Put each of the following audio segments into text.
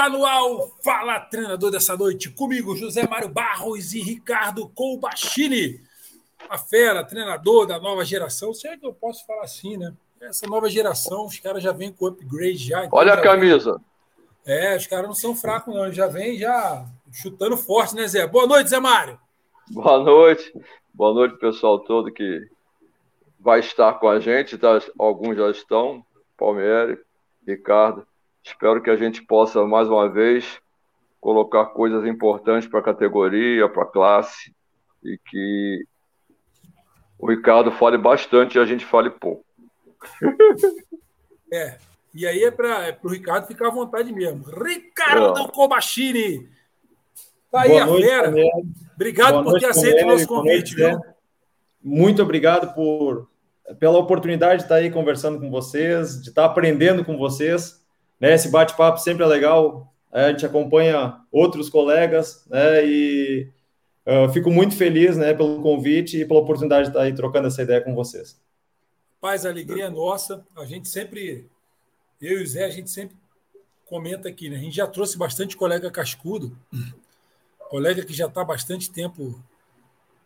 Está no ar Fala Treinador dessa noite. Comigo, José Mário Barros e Ricardo Colbachini. A fera, treinador da nova geração. Se é que eu posso falar assim, né? Essa nova geração, os caras já vêm com upgrade já. Então Olha a camisa. Vem... É, os caras não são fracos, não. Já vem já chutando forte, né, Zé? Boa noite, Zé Mário. Boa noite. Boa noite, pessoal todo que vai estar com a gente. Tá? Alguns já estão. Palmeiras, Ricardo. Espero que a gente possa, mais uma vez, colocar coisas importantes para a categoria, para a classe, e que o Ricardo fale bastante e a gente fale pouco. É, e aí é para é o Ricardo ficar à vontade mesmo. Ricardo é. Comachini! Tá aí Boa a noite, fera. Obrigado Boa por noite, ter aceito o nosso convite. Noite, Muito obrigado por, pela oportunidade de estar aí conversando com vocês, de estar aprendendo com vocês. Né, esse bate-papo sempre é legal, a gente acompanha outros colegas, né, e uh, fico muito feliz, né, pelo convite e pela oportunidade de estar aí trocando essa ideia com vocês. Paz, alegria é nossa, a gente sempre, eu e o Zé, a gente sempre comenta aqui, né, a gente já trouxe bastante colega cascudo, colega que já está bastante tempo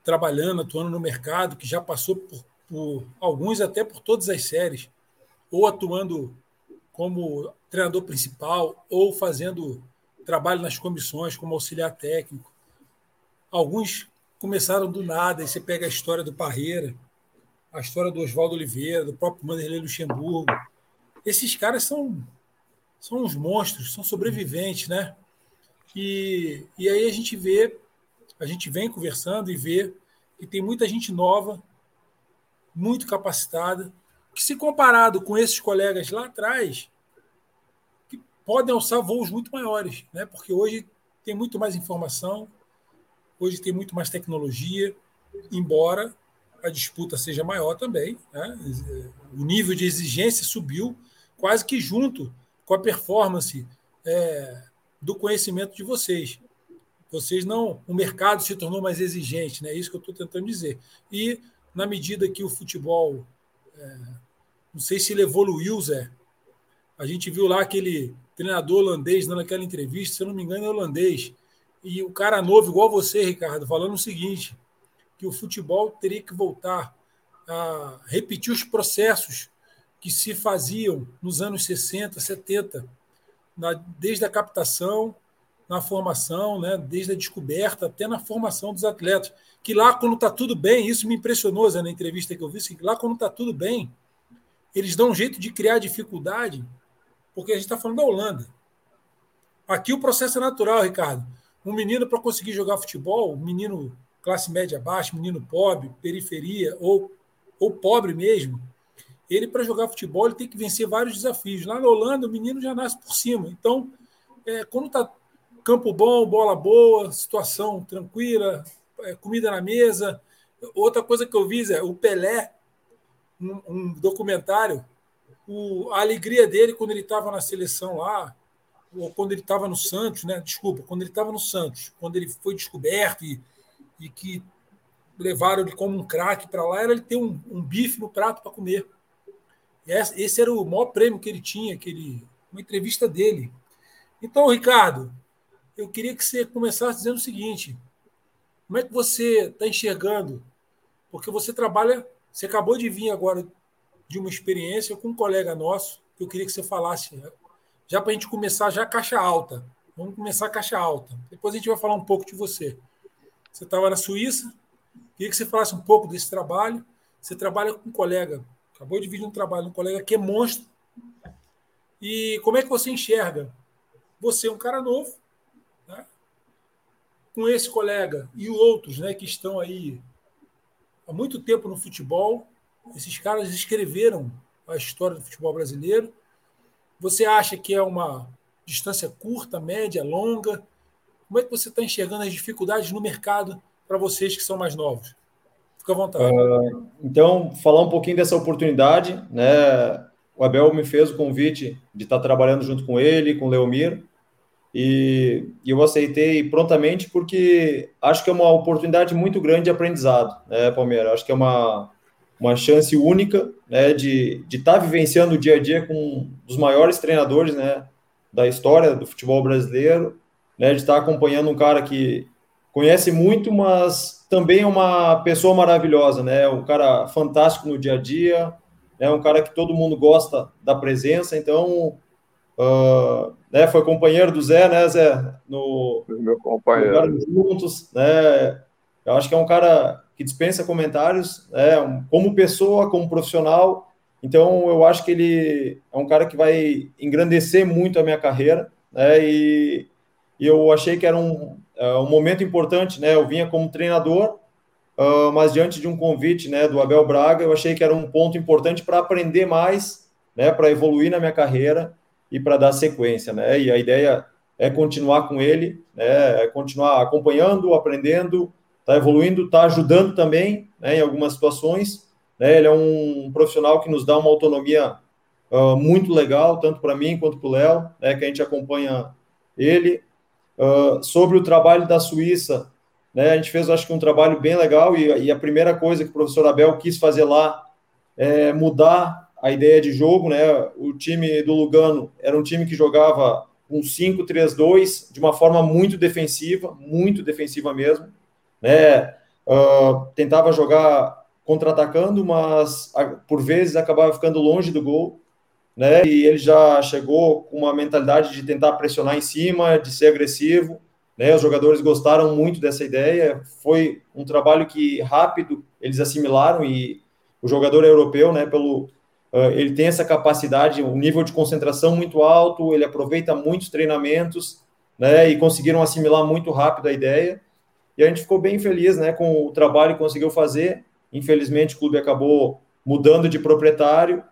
trabalhando, atuando no mercado, que já passou por, por alguns até por todas as séries, ou atuando como treinador principal ou fazendo trabalho nas comissões como auxiliar técnico. Alguns começaram do nada, e você pega a história do Parreira, a história do Oswaldo Oliveira, do próprio Manderley Luxemburgo. Esses caras são, são uns monstros, são sobreviventes, né? E, e aí a gente vê, a gente vem conversando e vê que tem muita gente nova, muito capacitada, que se comparado com esses colegas lá atrás, podem alçar voos muito maiores, né? porque hoje tem muito mais informação, hoje tem muito mais tecnologia, embora a disputa seja maior também. Né? O nível de exigência subiu quase que junto com a performance é, do conhecimento de vocês. Vocês não. O mercado se tornou mais exigente, né? É isso que eu estou tentando dizer. E, na medida que o futebol é, não sei se ele evoluiu, Zé. A gente viu lá aquele treinador holandês dando aquela entrevista, se eu não me engano, é holandês. E o cara novo, igual você, Ricardo, falando o seguinte: que o futebol teria que voltar a repetir os processos que se faziam nos anos 60, 70, na, desde a captação, na formação, né, desde a descoberta até na formação dos atletas. Que lá, quando está tudo bem, isso me impressionou Zé, na entrevista que eu vi, assim, que lá, quando está tudo bem, eles dão um jeito de criar dificuldade, porque a gente está falando da Holanda. Aqui o processo é natural, Ricardo. Um menino para conseguir jogar futebol, um menino classe média baixa, menino pobre, periferia ou, ou pobre mesmo, ele para jogar futebol ele tem que vencer vários desafios. Lá na Holanda o menino já nasce por cima. Então, é, quando está campo bom, bola boa, situação tranquila, é, comida na mesa. Outra coisa que eu vi é o Pelé um, um documentário o, a alegria dele quando ele estava na seleção lá, ou quando ele estava no Santos, né? Desculpa, quando ele estava no Santos, quando ele foi descoberto e, e que levaram ele como um craque para lá, era ele ter um, um bife no prato para comer. Esse, esse era o maior prêmio que ele tinha, aquele, uma entrevista dele. Então, Ricardo, eu queria que você começasse dizendo o seguinte: como é que você está enxergando? Porque você trabalha você acabou de vir agora de uma experiência com um colega nosso, que eu queria que você falasse, já para a gente começar já caixa alta. Vamos começar caixa alta. Depois a gente vai falar um pouco de você. Você estava na Suíça, queria que você falasse um pouco desse trabalho. Você trabalha com um colega, acabou de vir de um trabalho, um colega que é monstro. E como é que você enxerga? Você é um cara novo, né? com esse colega e outros né, que estão aí há muito tempo no futebol. Esses caras escreveram a história do futebol brasileiro. Você acha que é uma distância curta, média, longa? Como é que você está enxergando as dificuldades no mercado para vocês que são mais novos? Fica à vontade. Uh, então, falar um pouquinho dessa oportunidade, né? O Abel me fez o convite de estar trabalhando junto com ele, com o Leomir, e, eu aceitei prontamente porque acho que é uma oportunidade muito grande de aprendizado, né, Palmeiras? Acho que é uma, uma chance única né, de estar tá vivenciando o dia a dia com um dos maiores treinadores né, da história do futebol brasileiro, né, de estar acompanhando um cara que conhece muito, mas também é uma pessoa maravilhosa, né? Um cara fantástico no dia a dia, é né, um cara que todo mundo gosta da presença, então uh, né, foi companheiro do Zé, né, Zé? No, meu companheiro. juntos, né? Eu acho que é um cara que dispensa comentários, né, como pessoa, como profissional. Então, eu acho que ele é um cara que vai engrandecer muito a minha carreira, né? E, e eu achei que era um, uh, um momento importante, né? Eu vinha como treinador, uh, mas diante de um convite, né, do Abel Braga, eu achei que era um ponto importante para aprender mais, né, para evoluir na minha carreira e para dar sequência, né? E a ideia é continuar com ele, né? É continuar acompanhando, aprendendo, tá evoluindo, tá ajudando também, né, em algumas situações. Né? Ele é um profissional que nos dá uma autonomia uh, muito legal, tanto para mim quanto para o Léo, né, que a gente acompanha ele. Uh, sobre o trabalho da Suíça, né, a gente fez, acho que, um trabalho bem legal e, e, a primeira coisa que o professor Abel quis fazer lá é mudar a ideia de jogo. Né? O time do Lugano era um time que jogava um 5-3-2 de uma forma muito defensiva, muito defensiva mesmo. Né? Uh, tentava jogar contra-atacando, mas por vezes acabava ficando longe do gol né? E ele já chegou com uma mentalidade de tentar pressionar em cima, de ser agressivo, né? Os jogadores gostaram muito dessa ideia. Foi um trabalho que rápido eles assimilaram e o jogador europeu, né? Pelo uh, ele tem essa capacidade, um nível de concentração muito alto, ele aproveita muitos treinamentos, né? E conseguiram assimilar muito rápido a ideia. E a gente ficou bem feliz, né? Com o trabalho que conseguiu fazer. Infelizmente o clube acabou mudando de proprietário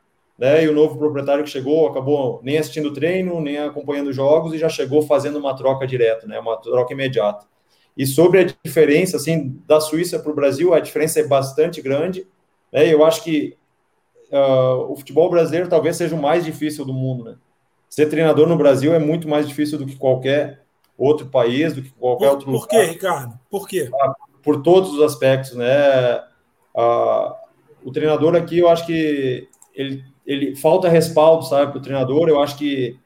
né? E o novo proprietário que chegou acabou nem assistindo treino, nem acompanhando jogos e já chegou fazendo uma troca direta, né? Uma troca imediata. E sobre a diferença, assim, da Suíça para o Brasil, a diferença é bastante grande. Né? Eu acho que uh, o futebol brasileiro talvez seja o mais difícil do mundo, né? Ser treinador no Brasil é muito mais difícil do que qualquer outro país, do que qualquer por, outro Por quê, Ricardo? Por quê? Ah, por todos os aspectos, né? Uh, o treinador aqui, eu acho que ele ele falta respaldo, sabe, para o treinador. Eu acho que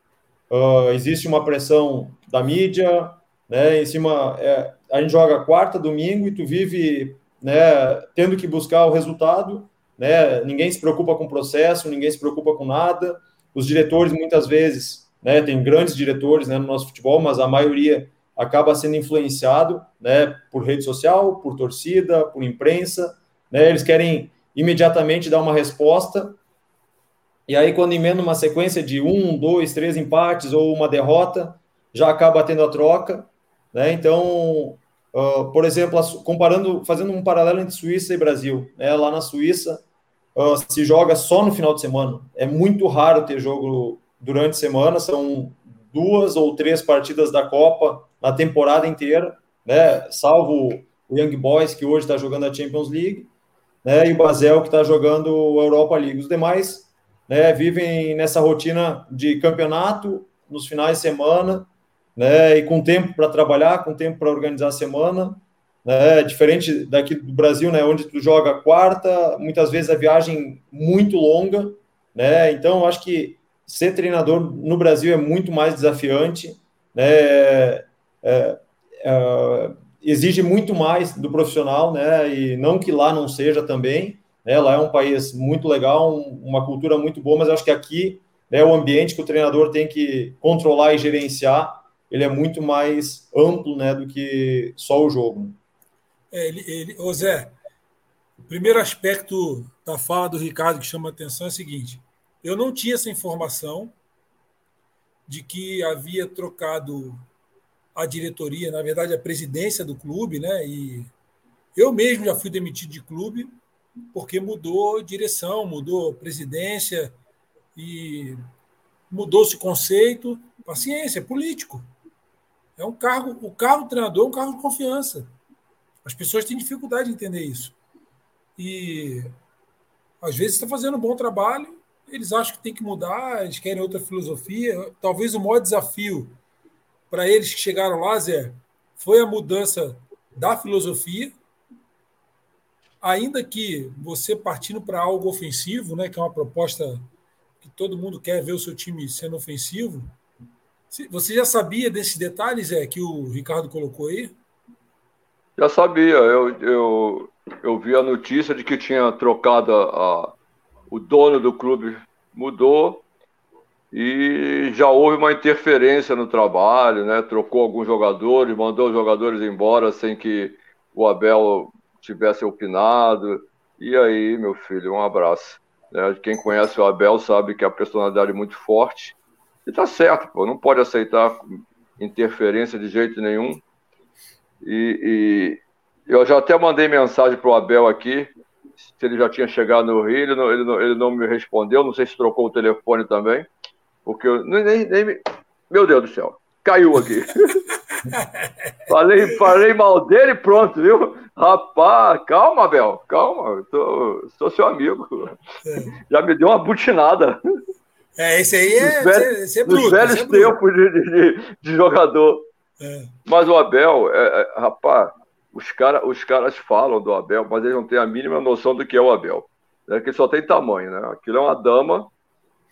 uh, existe uma pressão da mídia, né? Em cima, é, a gente joga quarta, domingo e tu vive, né? Tendo que buscar o resultado, né? Ninguém se preocupa com o processo, ninguém se preocupa com nada. Os diretores muitas vezes, né? Tem grandes diretores, né? No nosso futebol, mas a maioria acaba sendo influenciado, né? Por rede social, por torcida, por imprensa, né? Eles querem imediatamente dar uma resposta e aí, quando emenda uma sequência de um, dois, três empates ou uma derrota, já acaba tendo a troca. Né? Então, uh, por exemplo, comparando, fazendo um paralelo entre Suíça e Brasil, né? lá na Suíça uh, se joga só no final de semana. É muito raro ter jogo durante a semana, são duas ou três partidas da Copa na temporada inteira, né? salvo o Young Boys, que hoje está jogando a Champions League, né? e o Basel, que está jogando a Europa League. Os demais né, vivem nessa rotina de campeonato nos finais de semana, né, e com tempo para trabalhar, com tempo para organizar a semana, né, diferente daqui do Brasil, né, onde tu joga quarta, muitas vezes a viagem muito longa, né, então acho que ser treinador no Brasil é muito mais desafiante, né, é, é, exige muito mais do profissional, né, e não que lá não seja também, né? Lá é um país muito legal, uma cultura muito boa, mas acho que aqui né, o ambiente que o treinador tem que controlar e gerenciar, ele é muito mais amplo né, do que só o jogo. É, ele, ele, Zé, o primeiro aspecto da fala do Ricardo que chama a atenção é o seguinte: eu não tinha essa informação de que havia trocado a diretoria, na verdade a presidência do clube, né? E eu mesmo já fui demitido de clube porque mudou direção, mudou presidência e mudou-se o conceito. Paciência, é político. É um cargo, o cargo do treinador é um cargo de confiança. As pessoas têm dificuldade de entender isso. E às vezes está fazendo um bom trabalho, eles acham que tem que mudar, eles querem outra filosofia. Talvez o maior desafio para eles que chegaram lá, Zé, foi a mudança da filosofia, ainda que você partindo para algo ofensivo, né, que é uma proposta que todo mundo quer ver o seu time sendo ofensivo, Você já sabia desses detalhes, é, que o Ricardo colocou aí? Já sabia. Eu, eu, eu vi a notícia de que tinha trocado a, o dono do clube mudou e já houve uma interferência no trabalho, né? Trocou alguns jogadores, mandou os jogadores embora sem que o Abel tivesse opinado. E aí, meu filho, um abraço. Né? Quem conhece o Abel sabe que a personalidade é muito forte. E tá certo, pô, não pode aceitar interferência de jeito nenhum. E, e eu já até mandei mensagem pro Abel aqui, se ele já tinha chegado no Rio, ele não, ele não, ele não me respondeu, não sei se trocou o telefone também, porque eu nem, nem, meu Deus do céu, caiu aqui. falei, falei mal dele pronto, viu? Rapaz, calma, Abel, calma, tô, sou seu amigo. É. Já me deu uma butinada. É, esse aí é, velhos, esse é bruto. Nos velhos é tempos de, de, de, jogador. É. Mas o Abel, é, é, rapaz, os, cara, os caras falam do Abel, mas eles não têm a mínima noção do que é o Abel. Né? Que só tem tamanho, né? Aquilo é uma dama,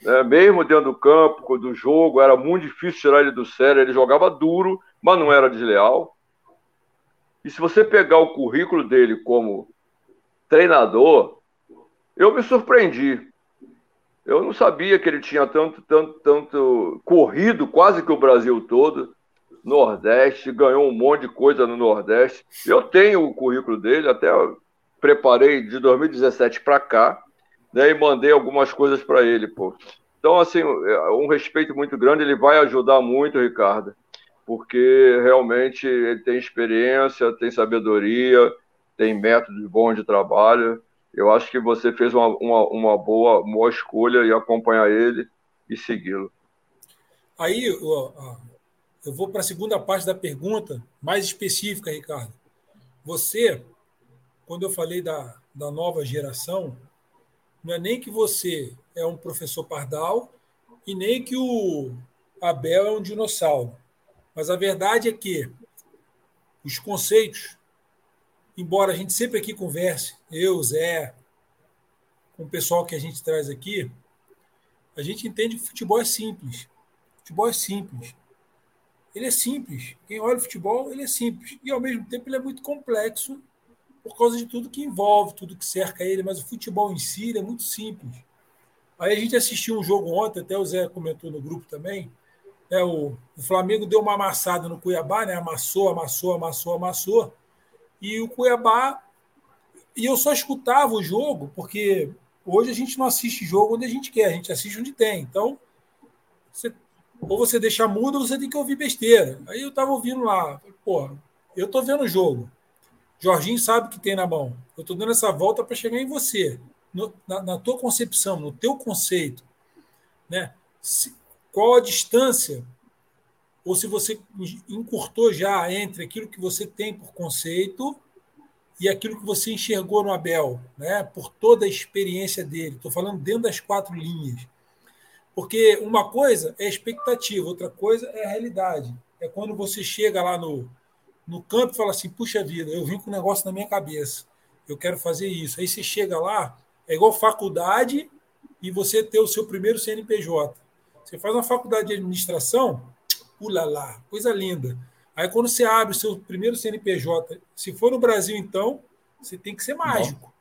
né? mesmo dentro do campo, do jogo, era muito difícil tirar ele do sério. Ele jogava duro, mas não era desleal. E se você pegar o currículo dele como treinador, eu me surpreendi. Eu não sabia que ele tinha tanto, tanto, tanto corrido quase que o Brasil todo. Nordeste, ganhou um monte de coisa no Nordeste. Eu tenho o currículo dele, até preparei de 2017 para cá, né, e mandei algumas coisas para ele, pô. Então, assim, é, um respeito muito grande, ele vai ajudar muito, Ricardo, porque realmente ele tem experiência, tem sabedoria, tem métodos bons de trabalho. Eu acho que você fez uma, uma, uma boa, boa escolha e acompanhar ele e segui-lo. Aí, eu vou para a segunda parte da pergunta, mais específica, Ricardo. Você, quando eu falei da, da nova geração, não é nem que você é um professor pardal e nem que o Abel é um dinossauro. Mas a verdade é que os conceitos, embora a gente sempre aqui converse, eu, Zé, com o pessoal que a gente traz aqui, a gente entende que futebol é simples. Futebol é simples. Ele é simples. Quem olha o futebol, ele é simples. E, ao mesmo tempo, ele é muito complexo por causa de tudo que envolve, tudo que cerca ele. Mas o futebol em si é muito simples. Aí a gente assistiu um jogo ontem, até o Zé comentou no grupo também. É, o, o Flamengo deu uma amassada no Cuiabá, né? amassou, amassou, amassou, amassou. E o Cuiabá. E eu só escutava o jogo, porque hoje a gente não assiste jogo onde a gente quer, a gente assiste onde tem. Então, você ou você deixa mudo, ou você tem que ouvir besteira. Aí eu tava ouvindo lá, pô, eu tô vendo o jogo. Jorginho sabe o que tem na mão. Eu tô dando essa volta para chegar em você, no, na, na, tua concepção, no teu conceito, né? Se, qual a distância ou se você encurtou já entre aquilo que você tem por conceito e aquilo que você enxergou no Abel, né? Por toda a experiência dele. Estou falando dentro das quatro linhas. Porque uma coisa é expectativa, outra coisa é a realidade. É quando você chega lá no, no campo e fala assim: puxa vida, eu vim com um negócio na minha cabeça, eu quero fazer isso. Aí você chega lá, é igual faculdade e você ter o seu primeiro CNPJ. Você faz uma faculdade de administração, pula lá, coisa linda. Aí quando você abre o seu primeiro CNPJ, se for no Brasil, então, você tem que ser mágico.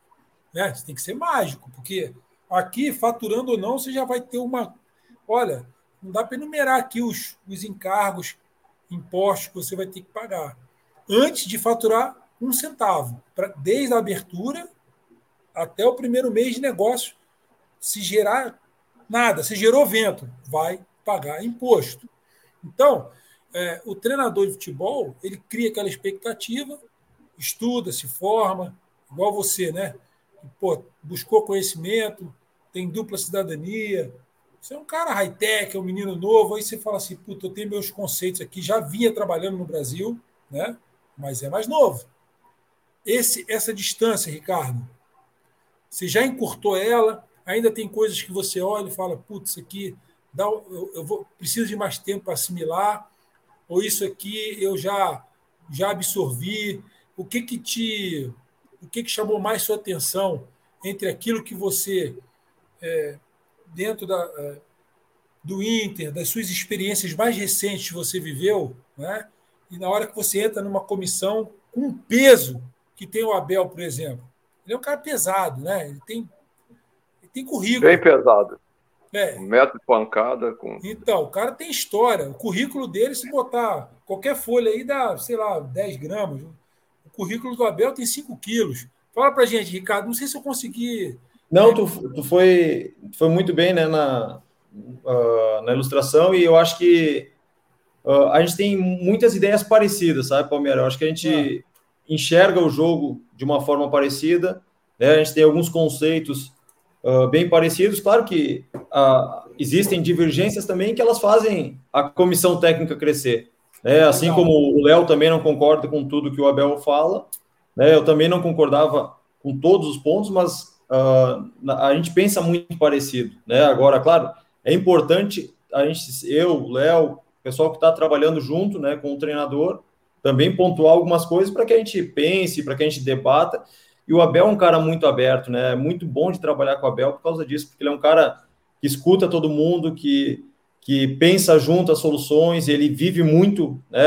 Né? Você tem que ser mágico, porque aqui, faturando ou não, você já vai ter uma Olha, não dá para enumerar aqui os, os encargos, impostos que você vai ter que pagar antes de faturar um centavo, pra, desde a abertura até o primeiro mês de negócio. Se gerar nada, se gerou vento, vai pagar imposto. Então, é, o treinador de futebol ele cria aquela expectativa, estuda, se forma, igual você, né? Pô, buscou conhecimento, tem dupla cidadania, você é um cara high-tech, é um menino novo, aí você fala assim, puta, eu tenho meus conceitos aqui, já vinha trabalhando no Brasil, né? mas é mais novo. Esse, essa distância, Ricardo, você já encurtou ela, ainda tem coisas que você olha e fala, putz, isso aqui dá, eu, eu vou, preciso de mais tempo para assimilar, ou isso aqui eu já já absorvi. O que que te o que que chamou mais sua atenção entre aquilo que você é, dentro da. É, do Inter, das suas experiências mais recentes que você viveu, né? e na hora que você entra numa comissão com o peso que tem o Abel, por exemplo. Ele é um cara pesado, né? Ele tem, ele tem currículo. Bem pesado. É. Um metro de pancada. Com... Então, o cara tem história. O currículo dele, se botar qualquer folha aí, dá, sei lá, 10 gramas. O currículo do Abel tem 5 quilos. Fala pra gente, Ricardo. Não sei se eu consegui. Não, tu, tu foi, foi muito bem né, na, uh, na ilustração e eu acho que uh, a gente tem muitas ideias parecidas, sabe, Palmeiras? Eu acho que a gente é. enxerga o jogo de uma forma parecida, né? a gente tem alguns conceitos uh, bem parecidos. Claro que existem divergências também que elas fazem a comissão técnica crescer. Né? Assim como o Léo também não concorda com tudo que o Abel fala, né? eu também não concordava com todos os pontos, mas uh, a gente pensa muito parecido. Né? Agora, claro, é importante a gente, eu, Léo, pessoal que está trabalhando junto né, com o treinador, também pontuar algumas coisas para que a gente pense, para que a gente debata. E o Abel é um cara muito aberto, né? É muito bom de trabalhar com o Abel por causa disso, porque ele é um cara que escuta todo mundo, que, que pensa junto as soluções, ele vive muito né,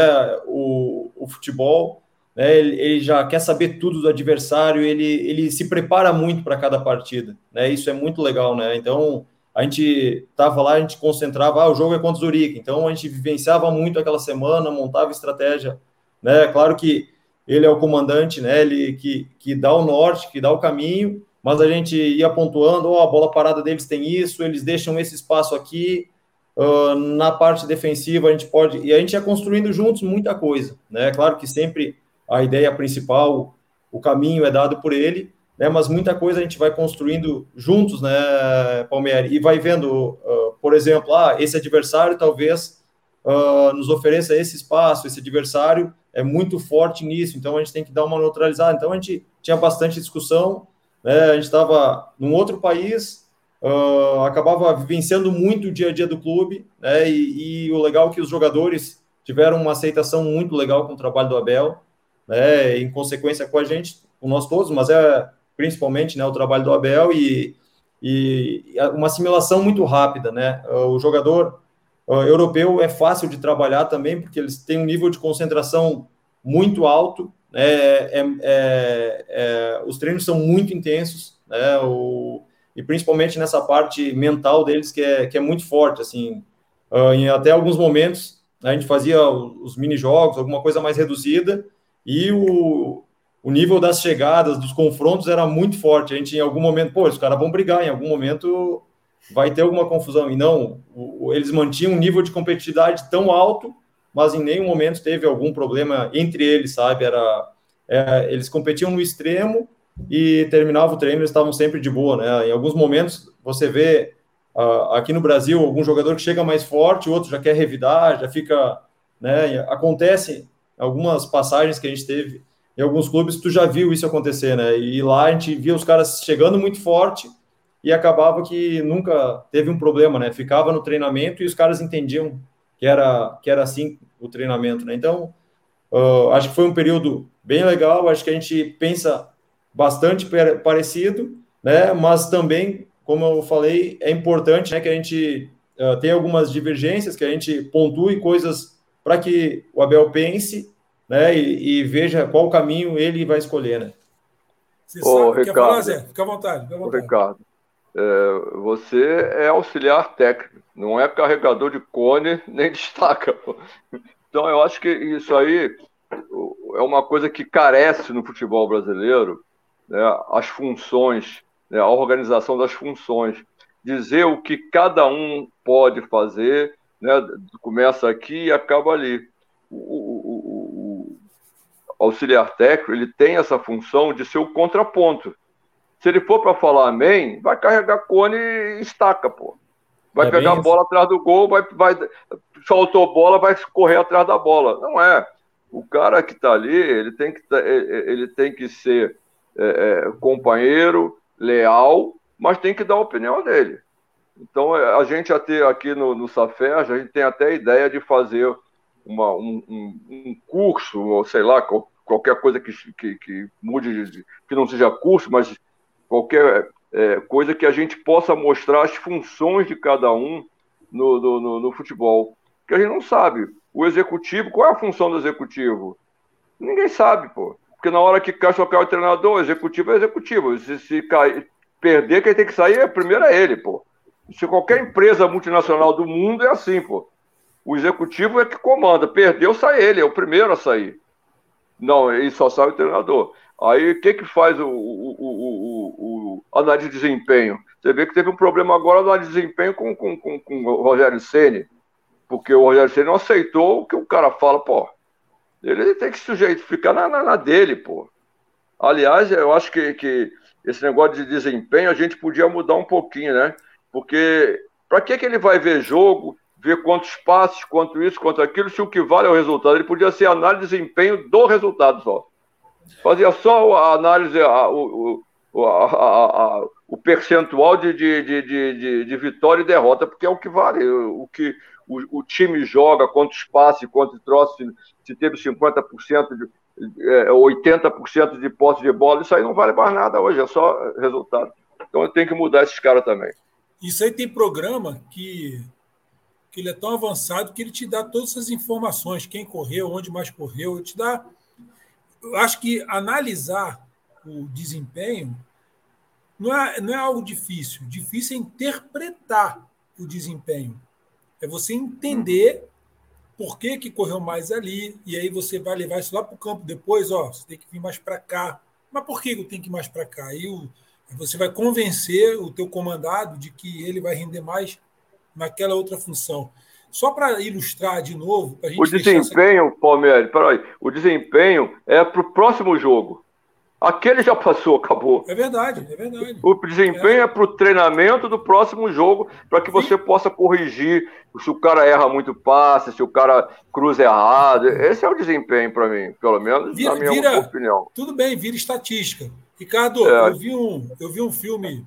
o, o futebol, né, ele, ele, já quer saber tudo do adversário, ele, ele se prepara muito para cada partida, né, isso é muito legal, né, então a gente estava lá, a gente concentrava, ah, o jogo é contra o Zurique, então a gente vivenciava muito aquela semana, montava estratégia, né, claro que ele é o comandante, né, ele que, que dá o norte, que dá o caminho, mas a gente ia pontuando, oh, a bola parada deles tem isso, eles deixam esse espaço aqui, uh, na parte defensiva a gente pode, e a gente ia construindo juntos muita coisa, né, claro que sempre a ideia principal, o caminho é dado por ele, né, mas muita coisa a gente vai construindo juntos, né, Palmeiras, e vai vendo, uh, por exemplo, ah, esse adversário talvez uh, nos ofereça esse espaço, esse adversário é muito forte nisso, então a gente tem que dar uma neutralizada, então a gente tinha bastante discussão, né? A gente estava num outro país, uh, acabava vivenciando muito o dia a dia do clube, né? E, e, o legal é que os jogadores tiveram uma aceitação muito legal com o trabalho do Abel, né? Em consequência com a gente, com nós todos, mas é principalmente, né? O trabalho do Abel e, e uma assimilação muito rápida, né? O jogador uh, europeu é fácil de trabalhar também, porque eles têm um nível de concentração muito alto, é, é, é, é, os treinos são muito intensos, né? O, e principalmente nessa parte mental deles que é, que é muito forte, assim, uh, em até alguns momentos a gente fazia os mini jogos, alguma coisa mais reduzida e o, o nível das chegadas, dos confrontos era muito forte. A gente em algum momento, pô, os caras vão brigar, em algum momento vai ter alguma confusão. E não, o, eles mantinham um nível de competitividade tão alto mas em nenhum momento teve algum problema entre eles, sabe? Era, é, eles competiam no extremo e terminava o treino, eles estavam sempre de boa, né? Em alguns momentos você vê uh, aqui no Brasil algum jogador que chega mais forte, o outro já quer revidar, já fica, né? Acontece algumas passagens que a gente teve em alguns clubes, tu já viu isso acontecer, né? E lá a gente via os caras chegando muito forte e acabava que nunca teve um problema, né? Ficava no treinamento e os caras entendiam que era, que era assim o treinamento, né? Então, uh, acho que foi um período bem legal, acho que a gente pensa bastante parecido, né? Mas também, como eu falei, é importante né, que a gente uh, tenha algumas divergências, que a gente pontue coisas para que o Abel pense, né? E, e, veja qual caminho ele vai escolher, né? Você Ô, sabe, Ricardo, quer falar, Zé? Fica à vontade. Fica à vontade. Ricardo, é, você é auxiliar técnico, não é carregador de cone nem destaca. Então eu acho que isso aí é uma coisa que carece no futebol brasileiro, né, as funções, né, a organização das funções, dizer o que cada um pode fazer, né, começa aqui e acaba ali. O, o, o, o auxiliar técnico ele tem essa função de ser o contraponto se ele for para falar amém, vai carregar cone e estaca, pô. Vai é pegar a bola atrás do gol, vai, vai soltou bola, vai correr atrás da bola. Não é. O cara que está ali, ele tem que, tá, ele tem que ser é, é, companheiro, leal, mas tem que dar a opinião dele. Então, a gente até aqui no, no a gente tem até a ideia de fazer uma, um, um, um curso, ou sei lá, qualquer coisa que, que, que mude, que não seja curso, mas qualquer é, coisa que a gente possa mostrar as funções de cada um no, no, no, no futebol. Porque a gente não sabe. O executivo, qual é a função do executivo? Ninguém sabe, pô. Porque na hora que cai o treinador, o executivo é executivo. Se, se cair, perder, quem tem que sair é primeiro é ele, pô. Se qualquer empresa multinacional do mundo é assim, pô. O executivo é que comanda. Perdeu, sai ele, é o primeiro a sair. Não, ele só sai o treinador. Aí o que, que faz o, o, o, o, análise de desempenho? Você vê que teve um problema agora no análise de desempenho com, com, com, com o Rogério Ceni, porque o Rogério Ceni não aceitou o que o cara fala, pô. Ele tem que sujeito, ficar na, na, na, dele, pô. Aliás, eu acho que, que esse negócio de desempenho a gente podia mudar um pouquinho, né? Porque para que, que ele vai ver jogo, ver quantos passes, quanto isso, quanto aquilo, se o que vale é o resultado? Ele podia ser análise de desempenho do resultado só. Fazia só a análise, a, o, a, a, o percentual de, de, de, de, de vitória e derrota, porque é o que vale. O que o, o time joga, quantos passes, quantos troços, se, se teve 50%, de, é, 80% de posse de bola, isso aí não vale mais nada hoje, é só resultado. Então tem que mudar esses caras também. Isso aí tem programa que, que ele é tão avançado que ele te dá todas essas informações, quem correu, onde mais correu, ele te dá. Eu acho que analisar o desempenho não é, não é algo difícil. Difícil é interpretar o desempenho. É você entender por que, que correu mais ali, e aí você vai levar isso lá para o campo depois, ó, você tem que vir mais para cá. Mas por que eu tenho que ir mais para cá? Aí o, você vai convencer o teu comandado de que ele vai render mais naquela outra função. Só para ilustrar de novo. o desempenho, essa... Palmeiras, peraí, o desempenho é para o próximo jogo. Aquele já passou, acabou. É verdade, é verdade. O desempenho é, é para o treinamento do próximo jogo, para que você possa corrigir se o cara erra muito passe, se o cara cruza errado. Esse é o desempenho para mim, pelo menos vira, na minha vira, opinião. Tudo bem, vira estatística. Ricardo, é. eu, vi um, eu vi um filme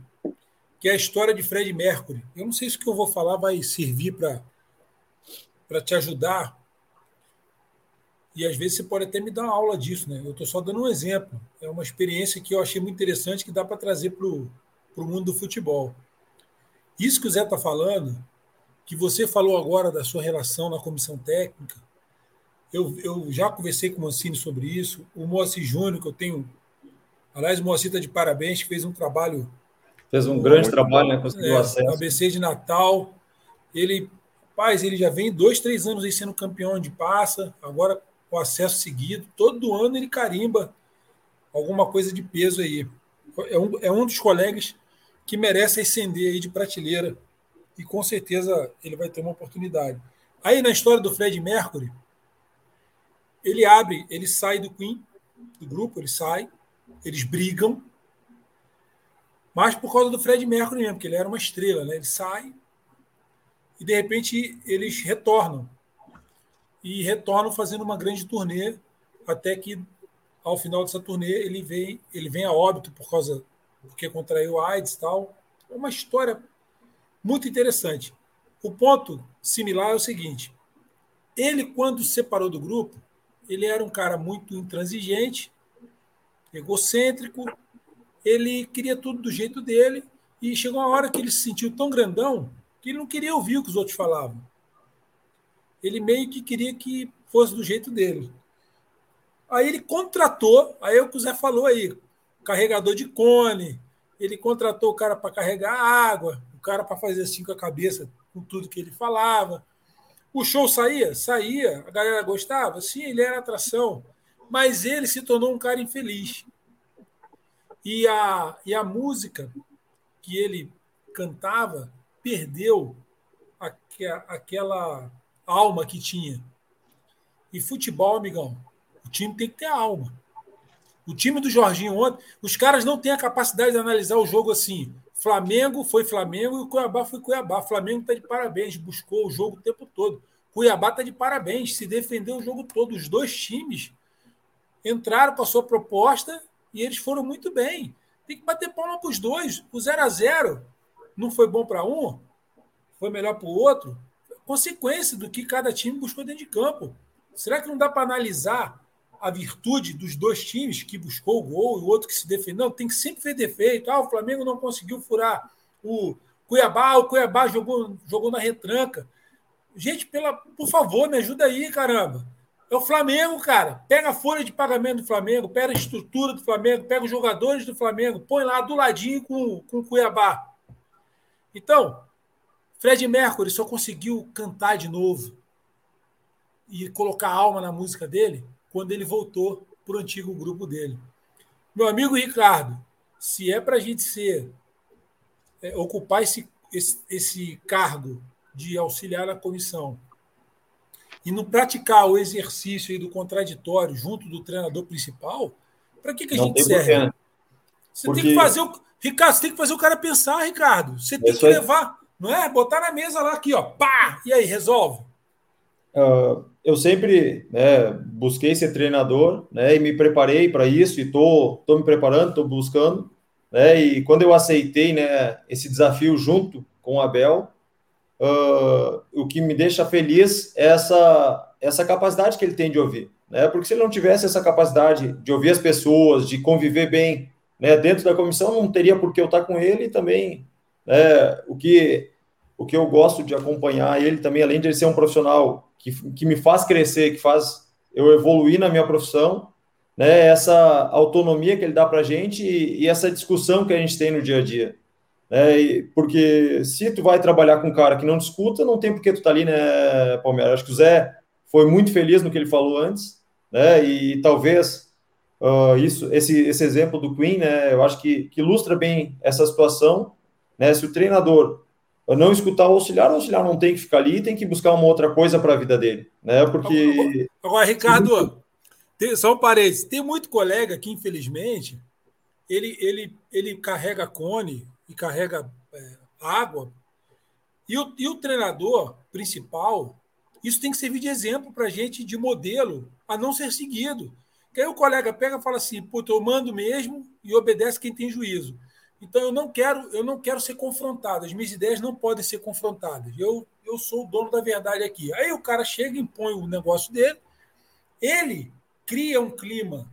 que é a história de Fred Mercury. Eu não sei se o que eu vou falar vai servir para te ajudar, e às vezes você pode até me dar uma aula disso, né? Eu estou só dando um exemplo. É uma experiência que eu achei muito interessante que dá para trazer para o mundo do futebol. Isso que o Zé está falando, que você falou agora da sua relação na comissão técnica, eu, eu já conversei com o Mancini sobre isso. O Moacir Júnior, que eu tenho. Aliás, o Moacir está de parabéns, que fez um trabalho. Fez um grande trabalho, né? Conseguiu é, acesso. ABC de Natal. Ele, paz, ele já vem dois, três anos aí sendo campeão de passa. Agora o acesso seguido. Todo ano ele carimba alguma coisa de peso aí. É um, é um dos colegas que merece ascender aí de prateleira e com certeza ele vai ter uma oportunidade. Aí na história do Fred Mercury, ele abre, ele sai do Queen, do grupo, ele sai, eles brigam, mas por causa do Fred Mercury mesmo, porque ele era uma estrela, né? Ele sai e de repente eles retornam e retornam fazendo uma grande turnê, até que ao final dessa turnê ele vem, ele vem a óbito por causa porque contraiu AIDS e tal. É uma história muito interessante. O ponto similar é o seguinte: ele quando se separou do grupo, ele era um cara muito intransigente, egocêntrico, ele queria tudo do jeito dele e chegou uma hora que ele se sentiu tão grandão que ele não queria ouvir o que os outros falavam ele meio que queria que fosse do jeito dele. Aí ele contratou, aí é o que o Zé falou aí, carregador de cone, ele contratou o cara para carregar água, o cara para fazer assim com a cabeça, com tudo que ele falava. O show saía? Saía. A galera gostava? Sim, ele era atração. Mas ele se tornou um cara infeliz. E a, e a música que ele cantava perdeu aquela alma que tinha. E futebol, amigão, o time tem que ter alma. O time do Jorginho ontem, os caras não têm a capacidade de analisar o jogo assim. Flamengo foi Flamengo e Cuiabá foi Cuiabá. Flamengo está de parabéns, buscou o jogo o tempo todo. Cuiabá está de parabéns, se defendeu o jogo todo. Os dois times entraram com a sua proposta e eles foram muito bem. Tem que bater palma para os dois. O 0 a 0 não foi bom para um, foi melhor para o outro consequência do que cada time buscou dentro de campo. Será que não dá para analisar a virtude dos dois times que buscou o gol e o outro que se defendeu? Não, tem que sempre ver defeito. Ah, o Flamengo não conseguiu furar o, Cuiabá, o Cuiabá jogou, jogou na retranca. Gente, pela, por favor, me ajuda aí, caramba. É o Flamengo, cara. Pega a folha de pagamento do Flamengo, pega a estrutura do Flamengo, pega os jogadores do Flamengo, põe lá do ladinho com, com o Cuiabá. Então, Fred Mercury só conseguiu cantar de novo e colocar alma na música dele quando ele voltou para o antigo grupo dele. Meu amigo Ricardo, se é para a gente ser é, ocupar esse, esse, esse cargo de auxiliar na comissão e não praticar o exercício do contraditório junto do treinador principal, para que, que a não gente serve? Porquê, né? Você Porque... tem que fazer o. Ricardo, você tem que fazer o cara pensar, Ricardo. Você tem que levar, não é? Botar na mesa lá aqui, ó. Pá! E aí, resolve. Uh, eu sempre né, busquei ser treinador né, e me preparei para isso e estou tô, tô me preparando, estou buscando. Né, e quando eu aceitei né, esse desafio junto com o Abel, uh, o que me deixa feliz é essa, essa capacidade que ele tem de ouvir. Né? Porque se ele não tivesse essa capacidade de ouvir as pessoas, de conviver bem né, dentro da comissão, não teria por que eu estar com ele e também né, o, que, o que eu gosto de acompanhar ele também, além de ele ser um profissional que, que me faz crescer, que faz eu evoluir na minha profissão, né, essa autonomia que ele dá para a gente e, e, essa discussão que a gente tem no dia a dia. É, porque se tu vai trabalhar com um cara que não discuta, não tem por que tu tá ali, né, Palmeiras? Acho que o Zé foi muito feliz no que ele falou antes, né? E talvez uh, isso, esse, esse exemplo do Queen, né? Eu acho que, que ilustra bem essa situação, né? Se o treinador não escutar o auxiliar, o auxiliar não tem que ficar ali, tem que buscar uma outra coisa para a vida dele, né? Porque agora, Ricardo, tem, só um parênteses, tem muito colega que infelizmente ele ele ele carrega cone e carrega é, água. E o, e o treinador principal, isso tem que servir de exemplo para a gente, de modelo, a não ser seguido. Que aí o colega pega e fala assim: puta, eu mando mesmo e obedece quem tem juízo. Então eu não quero, eu não quero ser confrontado. As minhas ideias não podem ser confrontadas. Eu, eu sou o dono da verdade aqui. Aí o cara chega e impõe o negócio dele. Ele cria um clima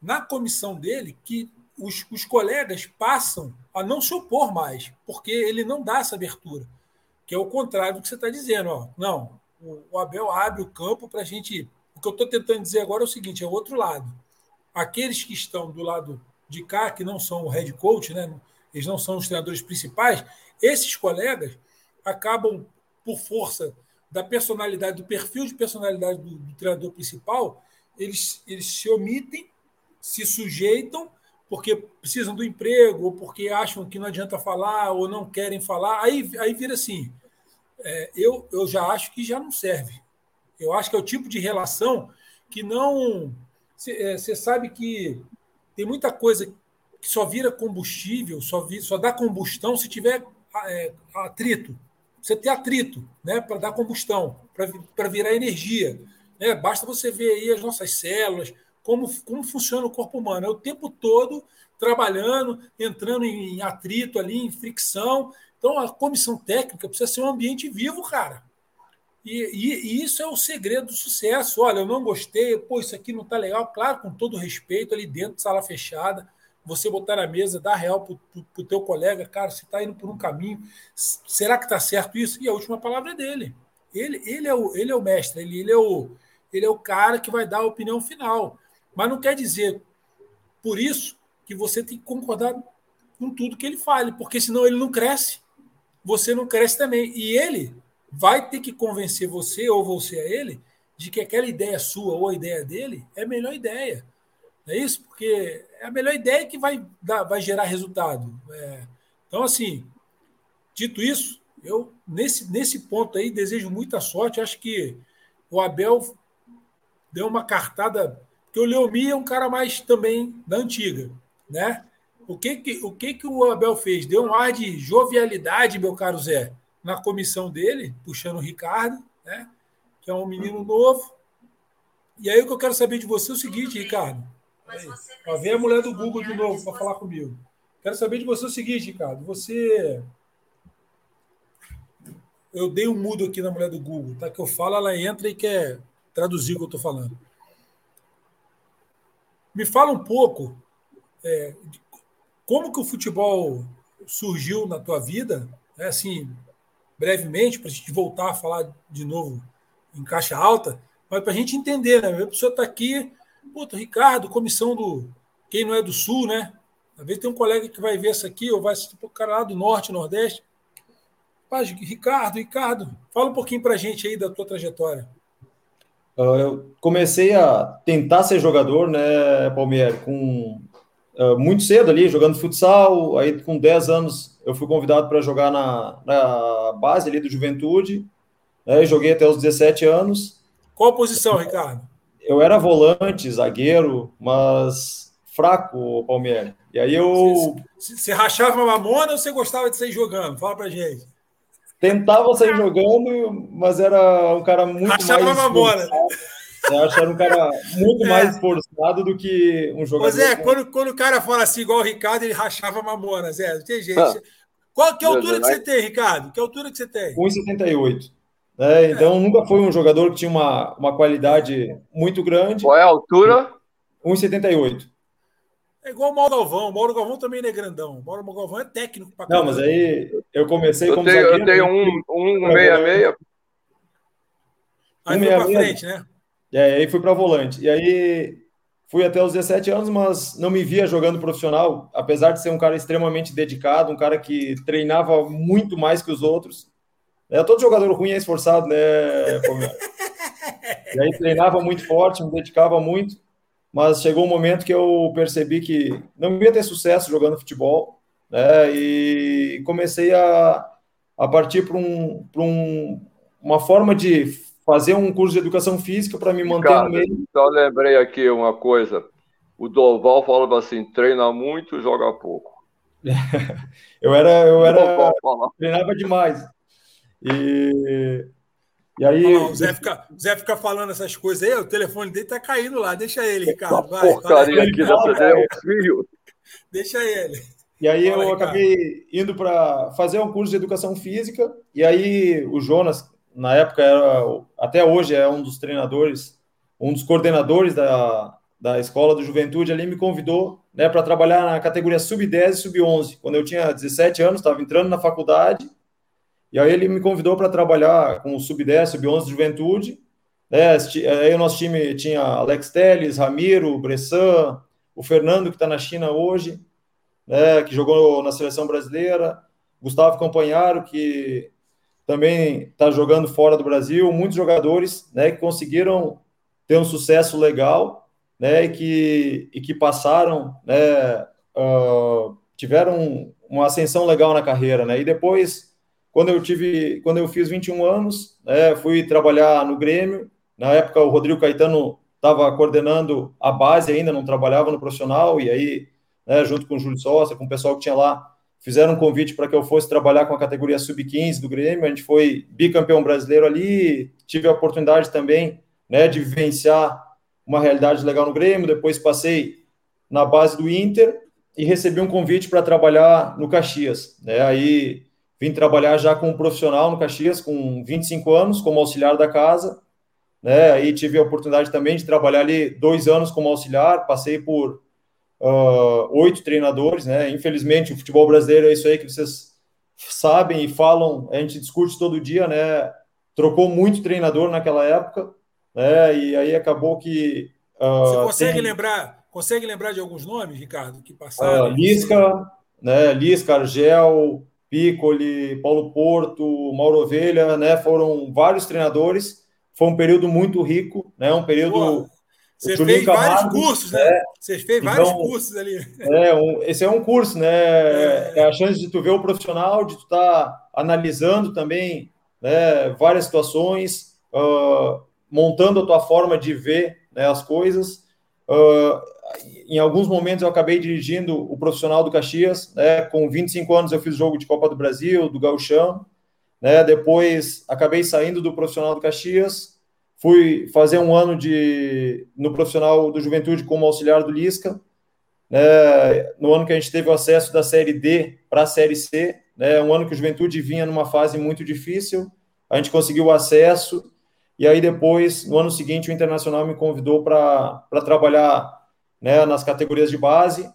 na comissão dele que os, os colegas passam a não se opor mais, porque ele não dá essa abertura, que é o contrário do que você está dizendo. Ó. Não, o Abel abre o campo para a gente. O que eu estou tentando dizer agora é o seguinte: é o outro lado. Aqueles que estão do lado de cá, que não são o head coach, né? eles não são os treinadores principais, esses colegas acabam, por força da personalidade, do perfil de personalidade do, do treinador principal, eles, eles se omitem, se sujeitam porque precisam do emprego, ou porque acham que não adianta falar, ou não querem falar. Aí, aí vira assim: é, eu, eu já acho que já não serve. Eu acho que é o tipo de relação que não. Você é, sabe que tem muita coisa que só vira combustível, só, vi, só dá combustão se tiver é, atrito. Você ter atrito né, para dar combustão, para virar energia. Né? Basta você ver aí as nossas células, como, como funciona o corpo humano. É o tempo todo trabalhando, entrando em atrito ali, em fricção. Então, a comissão técnica precisa ser um ambiente vivo, cara. E, e, e, isso é o segredo do sucesso. Olha, eu não gostei, pô, isso aqui não está legal. Claro, com todo respeito, ali dentro, sala fechada, você botar na mesa, dar real para o teu colega, cara, você está indo por um caminho, será que está certo isso? E a última palavra é dele. Ele, ele, é, o, ele é o mestre, ele, ele, é o, ele é o cara que vai dar a opinião final. Mas não quer dizer, por isso, que você tem que concordar com tudo que ele fale, porque senão ele não cresce, você não cresce também. E ele vai ter que convencer você, ou você a ele, de que aquela ideia sua ou a ideia dele é a melhor ideia. É isso? Porque é a melhor ideia que vai, dar, vai gerar resultado. É. Então, assim, dito isso, eu, nesse, nesse ponto aí, desejo muita sorte. Acho que o Abel deu uma cartada porque o Leomi é um cara mais também da antiga, né? O que que, o que que o Abel fez? Deu um ar de jovialidade, meu caro Zé, na comissão dele, puxando o Ricardo, né? Que é um menino novo. E aí o que eu quero saber de você é o seguinte, Ricardo. Ó, vem a mulher do Google de novo para falar comigo. Quero saber de você o seguinte, Ricardo. Você eu dei um mudo aqui na mulher do Google, tá? Que eu falo, ela entra e quer traduzir o que eu estou falando. Me fala um pouco é, como que o futebol surgiu na tua vida, né, assim, brevemente, para a gente voltar a falar de novo em caixa alta, mas para a gente entender, né? A pessoa está aqui, puta, Ricardo, comissão do. Quem não é do Sul, né? Às vezes tem um colega que vai ver isso aqui, ou vai assistir o cara lá do Norte, Nordeste. Paz, Ricardo, Ricardo, fala um pouquinho para a gente aí da tua trajetória. Ah, eu comecei a tentar ser jogador, né, Palmeiras, com uh, muito cedo ali, jogando futsal. Aí, com 10 anos, eu fui convidado para jogar na, na, base ali do Juventude. Né, joguei até os 17 anos. Qual posição, Ricardo? Eu era volante, zagueiro, mas fraco, Palmeiras. E aí eu. Você, você rachava mamona ou você gostava de sair jogando? Fala pra gente. Tentava sair jogando, mas era um cara muito Rachava mais. Mamona. Eu acho que era um cara muito é. mais esforçado do que um jogador. Pois é, quando, quando o cara fala assim, igual o Ricardo, ele rachava mamona, Zé. Não tem jeito. Ah. Qual, que altura que você tem, Ricardo? Que altura que você tem? 1,78. É, então, é. nunca foi um jogador que tinha uma, uma qualidade muito grande. Qual é a altura? 1,78. É igual o Mauro Galvão. O Mauro Galvão também não é grandão. O Mauro Galvão é técnico pra Não, mas aí eu comecei eu como tenho, zagueiro. Eu tenho um, um meia meia. Aí um foi pra frente, né? É, aí fui para volante. E aí fui até os 17 anos, mas não me via jogando profissional, apesar de ser um cara extremamente dedicado, um cara que treinava muito mais que os outros. É, todo jogador ruim é esforçado, né? e aí treinava muito forte, me dedicava muito mas chegou um momento que eu percebi que não ia ter sucesso jogando futebol, né? E comecei a, a partir para um, um, uma forma de fazer um curso de educação física para me manter Cara, no meio. Só lembrei aqui uma coisa. O Doval falava assim: treina muito, joga pouco. eu era, eu era, treinava demais. E e aí. o, Zé fica, o Zé fica falando essas coisas aí, o telefone dele tá caindo lá. Deixa ele, Ricardo. Vai, porcaria aqui dessa é o fio. Deixa ele. E aí Fala, eu Ricardo. acabei indo para fazer um curso de educação física. E aí o Jonas, na época, era, até hoje é um dos treinadores, um dos coordenadores da, da escola do Juventude ali, me convidou né, para trabalhar na categoria sub-10 e sub-11. Quando eu tinha 17 anos, estava entrando na faculdade e aí ele me convidou para trabalhar com o Sub-10, Sub-11 Juventude. Né? Aí o nosso time tinha Alex Teles, Ramiro, Bressan, o Fernando, que está na China hoje, né? que jogou na seleção brasileira, Gustavo Campanharo, que também está jogando fora do Brasil, muitos jogadores né, que conseguiram ter um sucesso legal né, e, que, e que passaram, né, uh, tiveram uma ascensão legal na carreira. Né, e depois quando eu tive, quando eu fiz 21 anos, é, fui trabalhar no Grêmio. Na época, o Rodrigo Caetano estava coordenando a base ainda, não trabalhava no profissional. E aí, né, junto com o Júlio Sosa, com o pessoal que tinha lá, fizeram um convite para que eu fosse trabalhar com a categoria sub-15 do Grêmio. A gente foi bicampeão brasileiro ali. Tive a oportunidade também né, de vivenciar uma realidade legal no Grêmio. Depois passei na base do Inter e recebi um convite para trabalhar no Caxias. Né? Aí Vim trabalhar já como profissional no Caxias, com 25 anos, como auxiliar da casa. Né? Aí tive a oportunidade também de trabalhar ali dois anos como auxiliar, passei por uh, oito treinadores. Né? Infelizmente, o futebol brasileiro é isso aí que vocês sabem e falam, a gente discute todo dia, né? Trocou muito treinador naquela época, né? E aí acabou que. Uh, Você consegue tem... lembrar? Consegue lembrar de alguns nomes, Ricardo, que passaram? Uh, Lisca, né? Lisca, Argel, Piccoli, Paulo Porto, Mauro Ovelha, né? Foram vários treinadores. Foi um período muito rico, né? Um período. você fez Camargo, vários cursos, né? É, você fez vários então, cursos ali. É, um, esse é um curso, né? É. é. a chance de tu ver o profissional, de tu estar tá analisando também né, várias situações, uh, montando a tua forma de ver né, as coisas. Uh, em alguns momentos eu acabei dirigindo o profissional do Caxias, né? Com 25 anos eu fiz jogo de Copa do Brasil, do Gauchão, né? Depois acabei saindo do profissional do Caxias, fui fazer um ano de no profissional do Juventude como auxiliar do Lisca, né? No ano que a gente teve o acesso da Série D para a Série C, né? Um ano que o Juventude vinha numa fase muito difícil, a gente conseguiu o acesso e aí depois, no ano seguinte, o Internacional me convidou para trabalhar né, nas categorias de base.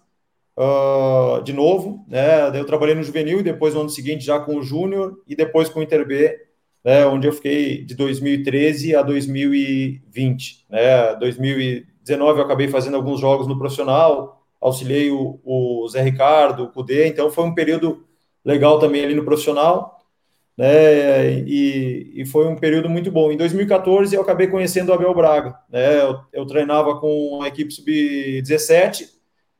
uh, de novo, né? Eu trabalhei no juvenil e depois no ano seguinte já com o júnior e depois com o Inter B, né? Onde eu fiquei de 2013 a 2020, né? 2019 eu acabei fazendo alguns jogos no profissional, auxiliei o, o Zé Ricardo, o Cudê, então foi um período legal também ali no profissional, né? E, e, foi um período muito bom. Em 2014 eu acabei conhecendo o Abel Braga, né? Eu, eu treinava com a equipe sub-17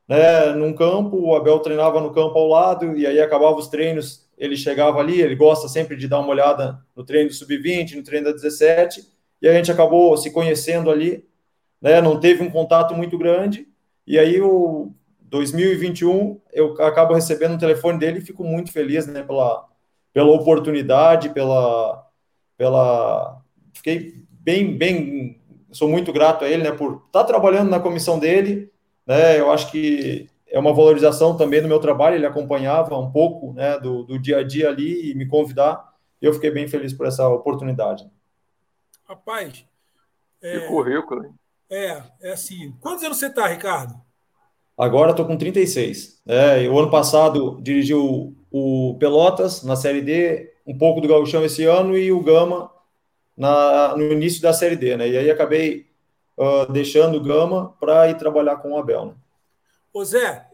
né, num campo, o Abel treinava no campo ao lado, e aí acabava os treinos, ele chegava ali, ele gosta sempre de dar uma olhada no treino do sub-20, no treino da 17, e a gente acabou se conhecendo ali, né, não teve um contato muito grande, e aí o 2021 eu acabo recebendo um telefone dele e fico muito feliz, né, pela, pela oportunidade, pela, pela, fiquei bem, bem, sou muito grato a ele, né, por estar tá trabalhando na comissão dele, né? Eu acho que é uma valorização também do meu trabalho. Ele acompanhava um pouco né, do, do dia a dia ali e me convidar. Eu fiquei bem feliz por essa oportunidade. Rapaz. É, que currículo, hein? É, é assim. Quantos anos você está, Ricardo? Agora estou com 36. É, o ano passado dirigi o, Pelotas na Série D, um pouco do Gauchão esse ano e o Gama na, no início da Série D, né? E aí acabei uh, deixando o Gama para ir trabalhar com o Abel. Né? Ô Zé,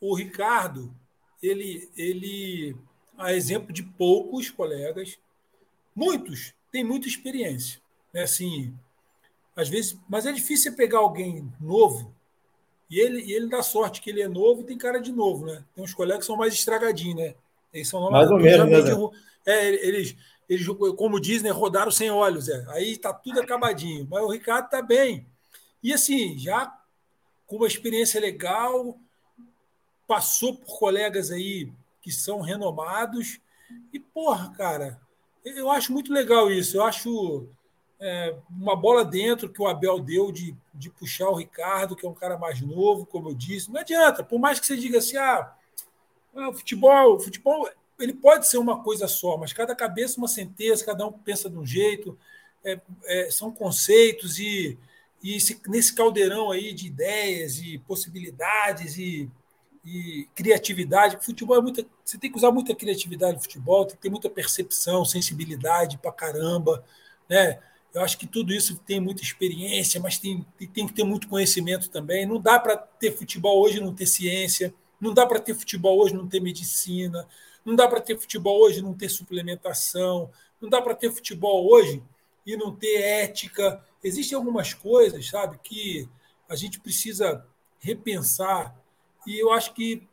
o Ricardo, ele, ele, a exemplo de poucos colegas, muitos têm muita experiência. Né? Assim, às vezes, mas é difícil pegar alguém novo e ele, e ele dá sorte que ele é novo e tem cara de novo, né? Tem uns colegas que são mais estragadinhos, né? Eles são mais ou menos, né? É, eles, eles, como diz, né, rodaram sem olhos. É. Aí está tudo acabadinho. Mas o Ricardo está bem. E assim, já com uma experiência legal, passou por colegas aí que são renomados. E, porra, cara, eu acho muito legal isso. Eu acho é, uma bola dentro que o Abel deu de, de puxar o Ricardo, que é um cara mais novo, como eu disse. Não adianta, por mais que você diga assim, ah, ah futebol, futebol ele pode ser uma coisa só, mas cada cabeça uma sentença, cada um pensa de um jeito, é, é, são conceitos e, e esse, nesse caldeirão aí de ideias e possibilidades e, e criatividade, futebol é muita, você tem que usar muita criatividade no futebol, tem que ter muita percepção, sensibilidade para caramba, né? Eu acho que tudo isso tem muita experiência, mas tem, tem que ter muito conhecimento também. Não dá para ter futebol hoje e não ter ciência, não dá para ter futebol hoje e não ter medicina, não dá para ter futebol hoje e não ter suplementação. Não dá para ter futebol hoje e não ter ética. Existem algumas coisas, sabe, que a gente precisa repensar. E eu acho que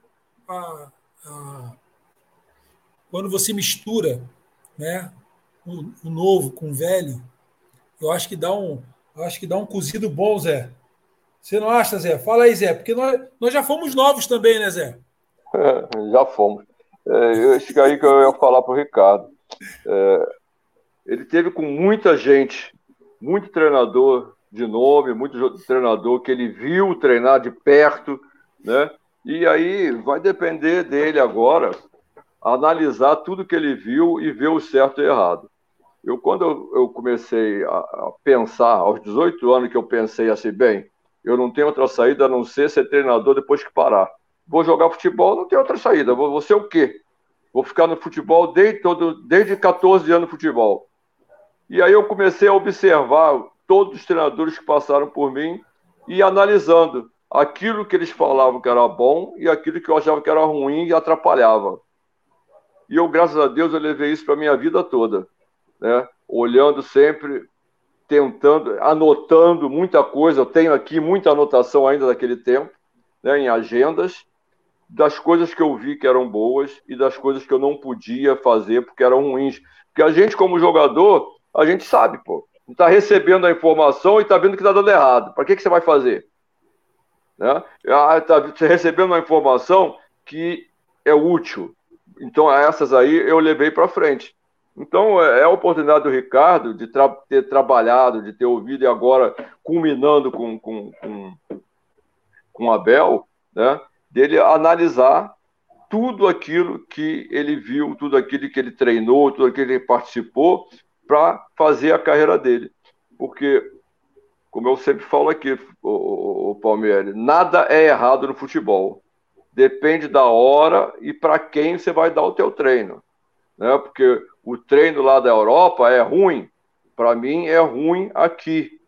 a, a, quando você mistura né, o, o, novo com o velho, eu acho que dá um, acho que dá um cozido bom, Zé. Você não acha, Zé? Fala aí, Zé, porque nós, nós já fomos novos também, né, Zé? É, já fomos. É, isso aí que eu ia falar para o Ricardo. É, ele teve com muita gente, muito treinador de nome, muito treinador que ele viu treinar de perto, né? E aí vai depender dele agora analisar tudo que ele viu e ver o certo e errado. Eu, quando eu comecei a pensar, aos 18 anos que eu pensei assim, bem, eu não tenho outra saída a não ser ser treinador depois que parar vou jogar futebol, não tem outra saída. Vou, vou ser o quê? Vou ficar no futebol desde, todo, desde 14 anos no futebol. E aí eu comecei a observar todos os treinadores que passaram por mim e analisando aquilo que eles falavam que era bom e aquilo que eu achava que era ruim e atrapalhava. E eu, graças a Deus, eu levei isso para minha vida toda, né? Olhando sempre, tentando, anotando muita coisa. Eu tenho aqui muita anotação ainda daquele tempo, né, em agendas, das coisas que eu vi que eram boas e das coisas que eu não podia fazer porque eram ruins. Porque a gente, como jogador, a gente sabe, pô. Está recebendo a informação e está vendo que está dando errado. Para que, que você vai fazer? Né? Ah, tá recebendo uma informação que é útil. Então, essas aí eu levei para frente. Então, é, é a oportunidade do Ricardo de tra ter trabalhado, de ter ouvido e agora culminando com, com, com, com Abel, né? dele analisar tudo aquilo que ele viu, tudo aquilo que ele treinou, tudo aquilo que ele participou para fazer a carreira dele. Porque, como eu sempre falo aqui, o, o, Palmeiras, nada é errado no futebol. depende da hora e para quem você vai dar o teu treino. Né? Porque o treino lá da Europa é ruim, para mim é ruim aqui,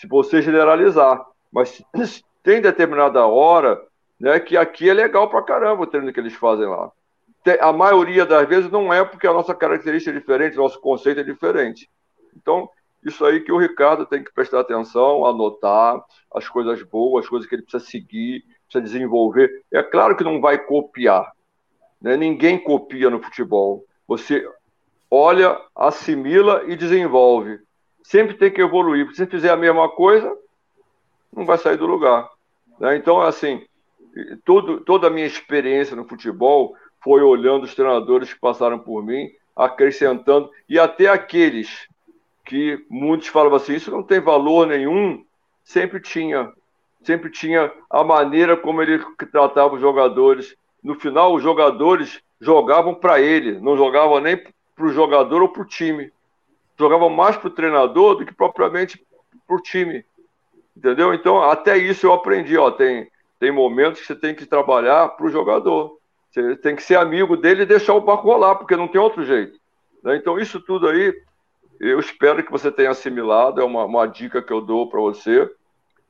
se você generalizar. Mas tem determinada hora né, que aqui é legal para caramba o treino que eles fazem lá. A maioria das vezes não é porque a nossa característica é diferente, nosso conceito é diferente. Então, isso aí que o Ricardo tem que prestar atenção, anotar as coisas boas, as coisas que ele precisa seguir, precisa desenvolver. É claro que não vai copiar. Né? Ninguém copia no futebol. Você olha, assimila e desenvolve. Sempre tem que evoluir. Se você fizer a mesma coisa, não vai sair do lugar. Né? Então, assim, todo, toda a minha experiência no futebol foi olhando os treinadores que passaram por mim, acrescentando, e até aqueles que muitos falavam assim, isso não tem valor nenhum, sempre tinha. Sempre tinha a maneira como ele tratava os jogadores. No final, os jogadores jogavam para ele, não jogavam nem para o jogador ou para o time. Jogavam mais para o treinador do que propriamente para o time. Entendeu? Então, até isso eu aprendi. Ó, tem, tem momentos que você tem que trabalhar para o jogador. Você tem que ser amigo dele e deixar o barco rolar, porque não tem outro jeito. Né? Então, isso tudo aí eu espero que você tenha assimilado, é uma, uma dica que eu dou para você,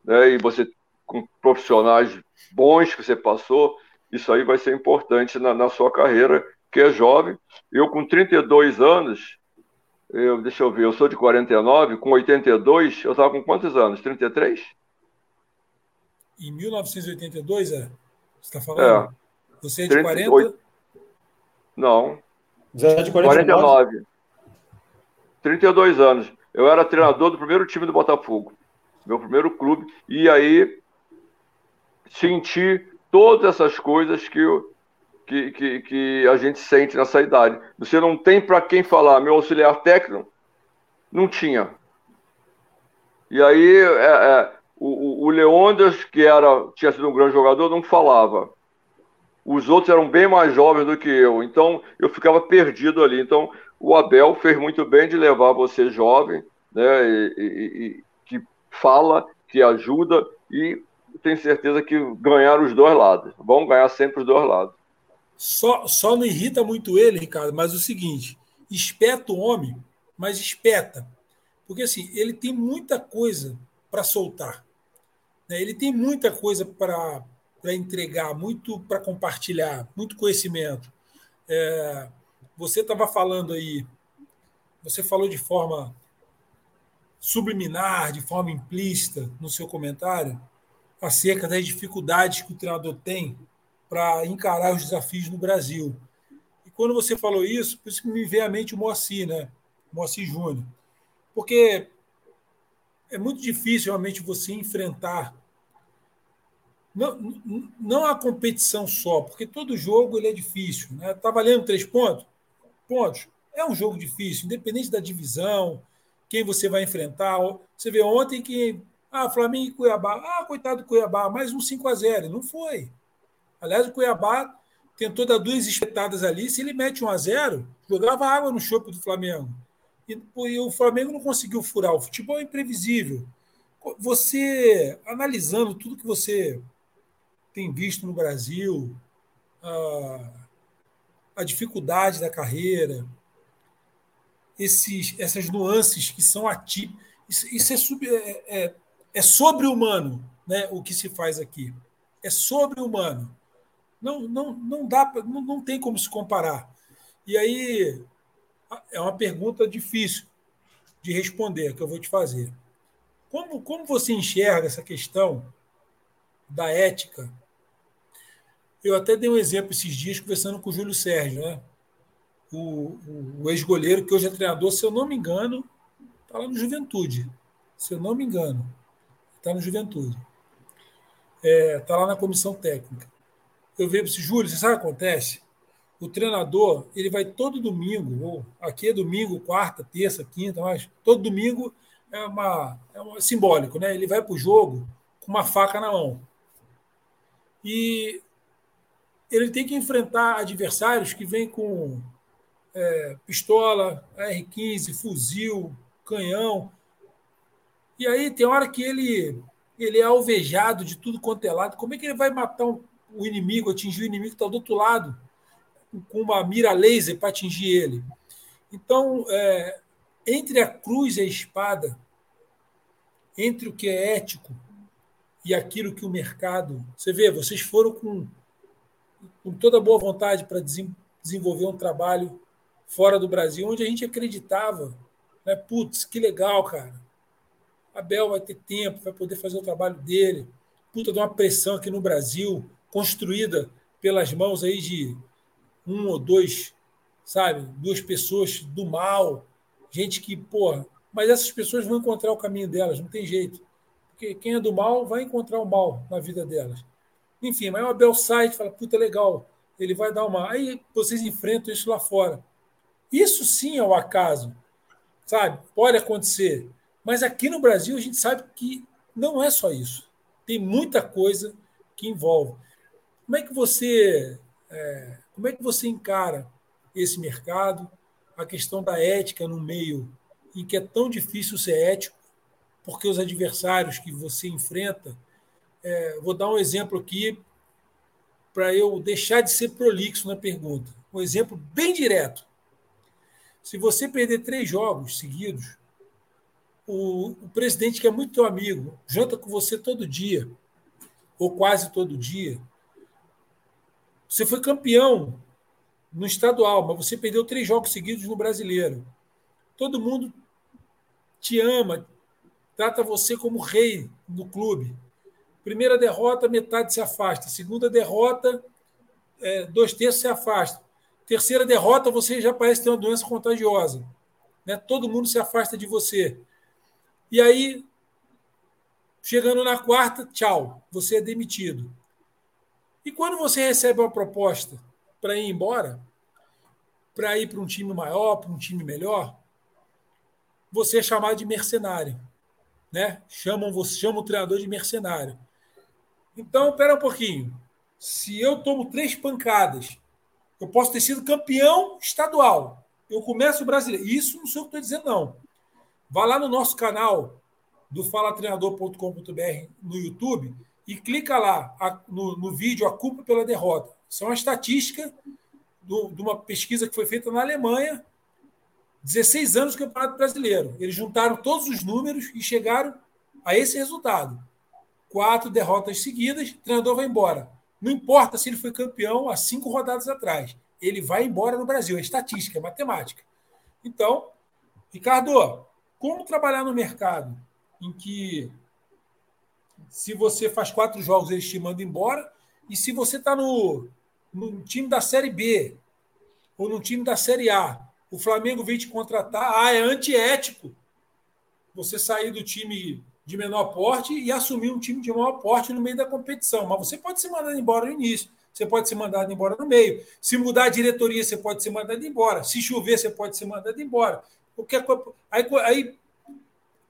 né? E você, com profissionais bons que você passou, isso aí vai ser importante na, na sua carreira, que é jovem. Eu, com 32 anos, eu, deixa eu ver, eu sou de 49, com 82, eu estava com quantos anos? 33? Em 1982, é? Você está falando? É. Você é de 38. 40? Não. Você é de 49? 49. 32 anos. Eu era treinador do primeiro time do Botafogo, meu primeiro clube, e aí senti todas essas coisas que, que, que, que a gente sente nessa idade. Você não tem para quem falar. Meu auxiliar técnico não tinha. E aí é, é, o, o Leondas, que era, tinha sido um grande jogador, não falava. Os outros eram bem mais jovens do que eu, então eu ficava perdido ali. Então o Abel fez muito bem de levar você jovem, né, e, e, e, que fala, que ajuda e tenho certeza que ganhar os dois lados. Vão ganhar sempre os dois lados. Só, só não irrita muito ele, Ricardo, mas o seguinte: espeta o homem, mas espeta. Porque assim, ele tem muita coisa para soltar. Né? Ele tem muita coisa para entregar, muito para compartilhar, muito conhecimento. É, você estava falando aí, você falou de forma subliminar, de forma implícita no seu comentário, acerca das dificuldades que o treinador tem para encarar os desafios no Brasil. E quando você falou isso, por isso que me veio à mente o Moacir, né? Moacir Júnior. Porque é muito difícil realmente você enfrentar não, não a competição só, porque todo jogo ele é difícil. Está né? Tá valendo três pontos? pontos. É um jogo difícil, independente da divisão, quem você vai enfrentar. Você vê ontem que. Ah, Flamengo e Cuiabá. Ah, coitado do Cuiabá, mais um 5 a 0 Não foi. Aliás, o Cuiabá tentou dar duas espetadas ali. Se ele mete 1 a 0 jogava água no chope do Flamengo. E, e o Flamengo não conseguiu furar. O futebol é imprevisível. Você, analisando tudo que você tem visto no Brasil, ah, a dificuldade da carreira, esses, essas nuances que são atípicas. Isso, isso é, sub, é, é, é sobre-humano né, o que se faz aqui. É sobre-humano. Não, não, não dá, não, não tem como se comparar. E aí é uma pergunta difícil de responder que eu vou te fazer. Como, como você enxerga essa questão da ética eu até dei um exemplo esses dias conversando com o Júlio Sérgio, né? o, o, o ex-goleiro, que hoje é treinador, se eu não me engano, está lá no Juventude. Se eu não me engano, está no Juventude. Está é, tá lá na comissão técnica. Eu vejo esse Júlio, você sabe o que acontece? O treinador, ele vai todo domingo, ou aqui é domingo, quarta, terça, quinta, mas todo domingo é, uma, é uma, simbólico, né? Ele vai para o jogo com uma faca na mão. E ele tem que enfrentar adversários que vêm com é, pistola, R-15, fuzil, canhão. E aí tem hora que ele, ele é alvejado de tudo quanto é lado. Como é que ele vai matar um, o inimigo, atingir o inimigo que está do outro lado, com uma mira laser para atingir ele. Então, é, entre a cruz e a espada, entre o que é ético e aquilo que o mercado. Você vê, vocês foram com, com toda boa vontade para desenvolver um trabalho fora do Brasil, onde a gente acreditava, né? Putz, que legal, cara. Abel vai ter tempo, vai poder fazer o trabalho dele. Puta de uma pressão aqui no Brasil, construída pelas mãos aí de um ou dois, sabe, duas pessoas do mal, gente que, porra, mas essas pessoas vão encontrar o caminho delas, não tem jeito. Porque quem é do mal vai encontrar o mal na vida delas. Enfim, mas o Abel sai e fala, puta, legal, ele vai dar uma. Aí vocês enfrentam isso lá fora. Isso sim é o acaso, sabe? Pode acontecer. Mas aqui no Brasil a gente sabe que não é só isso. Tem muita coisa que envolve. Como é que você, é, como é que você encara esse mercado? A questão da ética no meio em que é tão difícil ser ético, porque os adversários que você enfrenta. É, vou dar um exemplo aqui para eu deixar de ser prolixo na pergunta. Um exemplo bem direto. Se você perder três jogos seguidos, o, o presidente, que é muito teu amigo, janta com você todo dia, ou quase todo dia, você foi campeão no estadual, mas você perdeu três jogos seguidos no brasileiro. Todo mundo te ama, trata você como rei no clube. Primeira derrota, metade se afasta. Segunda derrota, é, dois terços se afasta. Terceira derrota, você já parece ter uma doença contagiosa. Né? Todo mundo se afasta de você. E aí, chegando na quarta, tchau, você é demitido. E quando você recebe uma proposta para ir embora, para ir para um time maior, para um time melhor, você é chamado de mercenário. Né? Chamam, você chama o treinador de mercenário. Então, espera um pouquinho. Se eu tomo três pancadas eu posso ter sido campeão estadual. Eu começo o brasileiro. Isso não sei o que estou dizendo, não. Vá lá no nosso canal do falatreinador.com.br no YouTube e clica lá a, no, no, vídeo A Culpa pela Derrota. Isso é uma estatística do, de uma pesquisa que foi feita na Alemanha. 16 anos do Campeonato Brasileiro. Eles juntaram todos os números e chegaram a esse resultado. Quatro derrotas seguidas, o treinador vai embora. Não importa se ele foi campeão há cinco rodadas atrás. Ele vai embora no Brasil. É estatística, é matemática. Então, Ricardo, como trabalhar no mercado em que se você faz quatro jogos, eles te mandam embora, e se você está no, no time da Série B ou no time da Série A, o Flamengo vem te contratar, ah, é antiético você sair do time de menor porte e assumir um time de maior porte no meio da competição. Mas você pode ser mandado embora no início, você pode ser mandado embora no meio. Se mudar a diretoria, você pode ser mandado embora. Se chover, você pode ser mandado embora. Porque, aí, aí,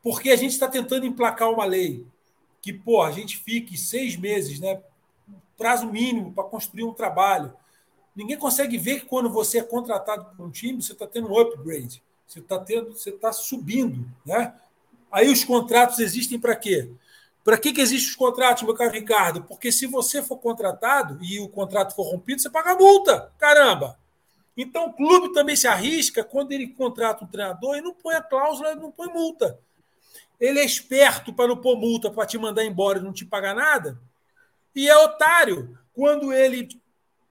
porque a gente está tentando emplacar uma lei que, pô, a gente fique seis meses, né? Prazo mínimo para construir um trabalho. Ninguém consegue ver que quando você é contratado por um time, você está tendo um upgrade. Você está tendo, você está subindo, né? Aí os contratos existem para quê? Para que, que existem os contratos, meu caro Ricardo? Porque se você for contratado e o contrato for rompido, você paga multa. Caramba! Então o clube também se arrisca quando ele contrata um treinador e não põe a cláusula, não põe multa. Ele é esperto para não pôr multa para te mandar embora e não te pagar nada. E é otário quando ele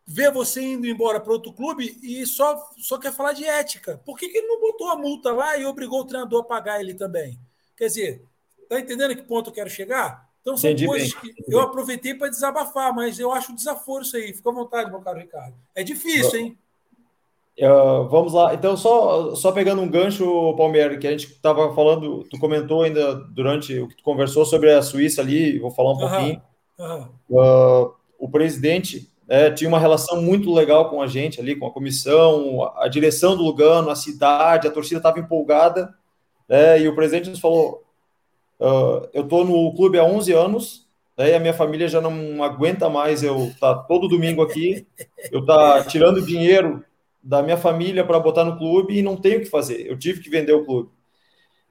vê você indo embora para outro clube e só, só quer falar de ética. Por que, que ele não botou a multa lá e obrigou o treinador a pagar ele também? Quer dizer, está entendendo que ponto eu quero chegar? Então são Entendi coisas bem. que eu aproveitei para desabafar, mas eu acho desaforo isso aí. Fica à vontade, meu caro Ricardo. É difícil, hein? Uh, vamos lá. Então, só, só pegando um gancho, Palmeiras, que a gente estava falando, tu comentou ainda durante o que tu conversou sobre a Suíça ali, vou falar um pouquinho. Uhum. Uh, o presidente é, tinha uma relação muito legal com a gente ali, com a comissão, a direção do Lugano, a cidade, a torcida estava empolgada é, e o presidente nos falou: uh, eu estou no clube há 11 anos, né, e a minha família já não aguenta mais eu estar tá todo domingo aqui, eu estar tá tirando dinheiro da minha família para botar no clube e não tenho o que fazer, eu tive que vender o clube.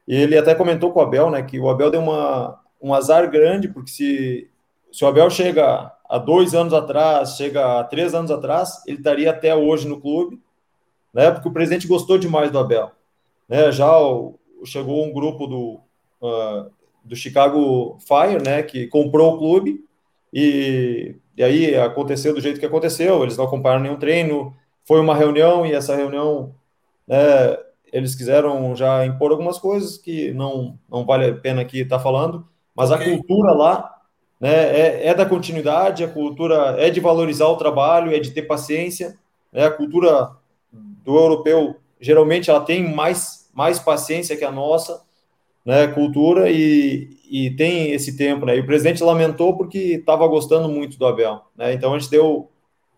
Ele até comentou com o Abel, né, que o Abel deu uma, um azar grande, porque se, se o Abel chega há dois anos atrás, chega a três anos atrás, ele estaria até hoje no clube, né? Porque o presidente gostou demais do Abel. Né? Já o, chegou um grupo do, uh, do Chicago Fire, né? Que comprou o clube e, e aí aconteceu do jeito que aconteceu. Eles não acompanharam nenhum treino. Foi uma reunião e essa reunião, né, eles quiseram já impor algumas coisas que não, não vale a pena aqui estar falando, mas okay. a cultura lá né, é, é, da continuidade, a cultura é de valorizar o trabalho, é de ter paciência. Né, a cultura do europeu geralmente ela tem mais, mais paciência que a nossa, né, cultura e, e tem esse tempo, né? E o presidente lamentou porque estava gostando muito do Abel, né? Então a gente deu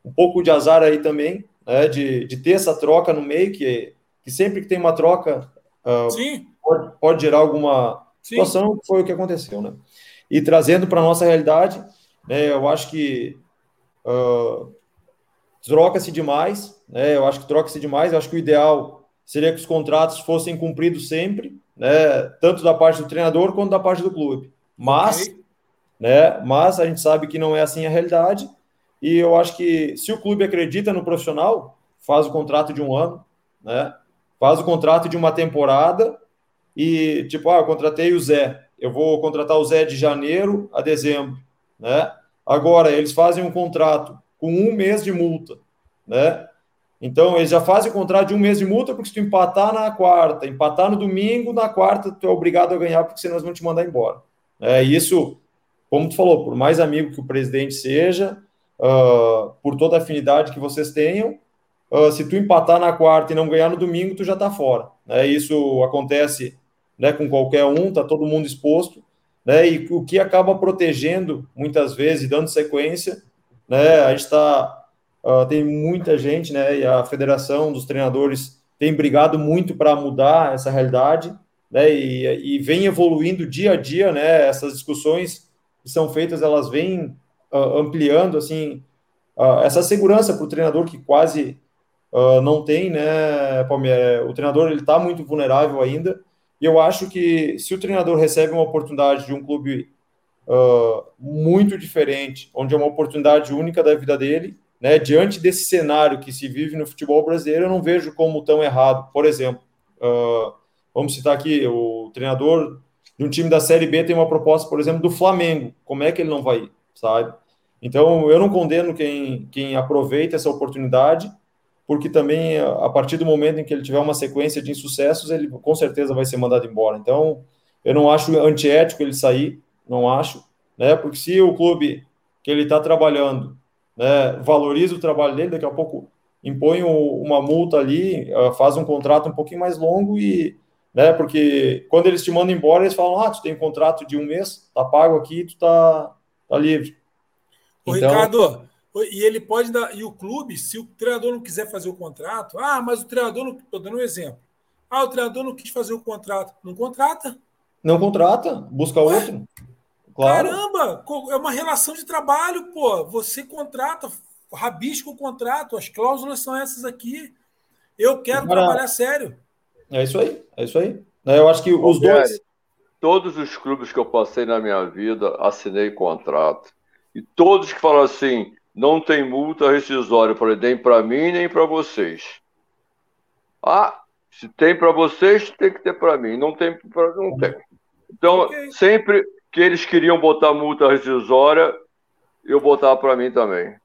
um pouco de azar aí também, né, de, de ter essa troca no meio que que sempre que tem uma troca uh, pode, pode, gerar alguma Sim. situação, foi o que aconteceu, né? E trazendo para a nossa realidade, né, eu acho que uh, troca-se demais, né? Eu acho que troca-se demais, eu acho que o ideal seria que os contratos fossem cumpridos sempre, né? Tanto da parte do treinador quanto da parte do clube. Mas, okay. né? Mas a gente sabe que não é assim a realidade. E eu acho que se o clube acredita no profissional, faz o contrato de um ano, né? faz o contrato de uma temporada e, tipo, ah, eu contratei o Zé, eu vou contratar o Zé de janeiro a dezembro, né? Agora, eles fazem um contrato com um mês de multa, né? Então, eles já fazem o contrato de um mês de multa, porque se tu empatar na quarta, empatar no domingo, na quarta tu é obrigado a ganhar, porque senão eles vão te mandar embora. É, isso, como tu falou, por mais amigo que o presidente seja, uh, por toda a afinidade que vocês tenham, uh, se tu empatar na quarta e não ganhar no domingo, tu já está fora. Né? Isso acontece né, com qualquer um, tá todo mundo exposto, né? E o que acaba protegendo muitas vezes, dando sequência, né? A gente está uh, tem muita gente, né? E a federação dos treinadores tem brigado muito para mudar essa realidade, né? E, e, vem evoluindo dia a dia, né? Essas discussões que são feitas, elas vêm uh, ampliando assim uh, essa segurança para o treinador que quase uh, não tem, né, Palmeiras? O treinador ele está muito vulnerável ainda. E eu acho que se o treinador recebe uma oportunidade de um clube muito diferente, onde é uma oportunidade única da vida dele, né, diante desse cenário que se vive no futebol brasileiro, eu não vejo como tão errado. Por exemplo, vamos citar aqui o treinador de um time da Série B tem uma proposta, por exemplo, do Flamengo. Como é que ele não vai ir, sabe? Então, eu não condeno quem, quem aproveita essa oportunidade, porque também a partir do momento em que ele tiver uma sequência de insucessos, ele com certeza vai ser mandado embora. Então, eu não acho antiético ele sair, não acho, né? Porque se o clube que ele está trabalhando, né, valoriza o trabalho dele, daqui a pouco impõe uma multa ali, ah, faz um contrato um pouquinho mais longo e, né? Porque quando eles te mandam embora, eles falam: ah, tu tem um contrato de um mês, tá pago aqui, tu tá, tá livre. Ô, então, Ricardo, e ele pode dar. E o clube, se o treinador não quiser fazer o contrato, ah, mas o treinador não. Estou dando um exemplo. Ah, o treinador não quis fazer o contrato. Não contrata. Não contrata, busca Ué? outro. Claro. Caramba, é uma relação de trabalho, pô. Você contrata, rabisca o contrato, as cláusulas são essas aqui. Eu quero trabalhar sério. É isso aí, é isso aí. Eu acho que os dois. Todos os clubes que eu passei na minha vida assinei contrato. E todos que falam assim, não tem multa rescisória para nem para mim nem para vocês. Ah, se tem para vocês, tem que ter para mim. Não tem para não tem. Então, okay. sempre que eles queriam botar multa rescisória, eu botava para mim também.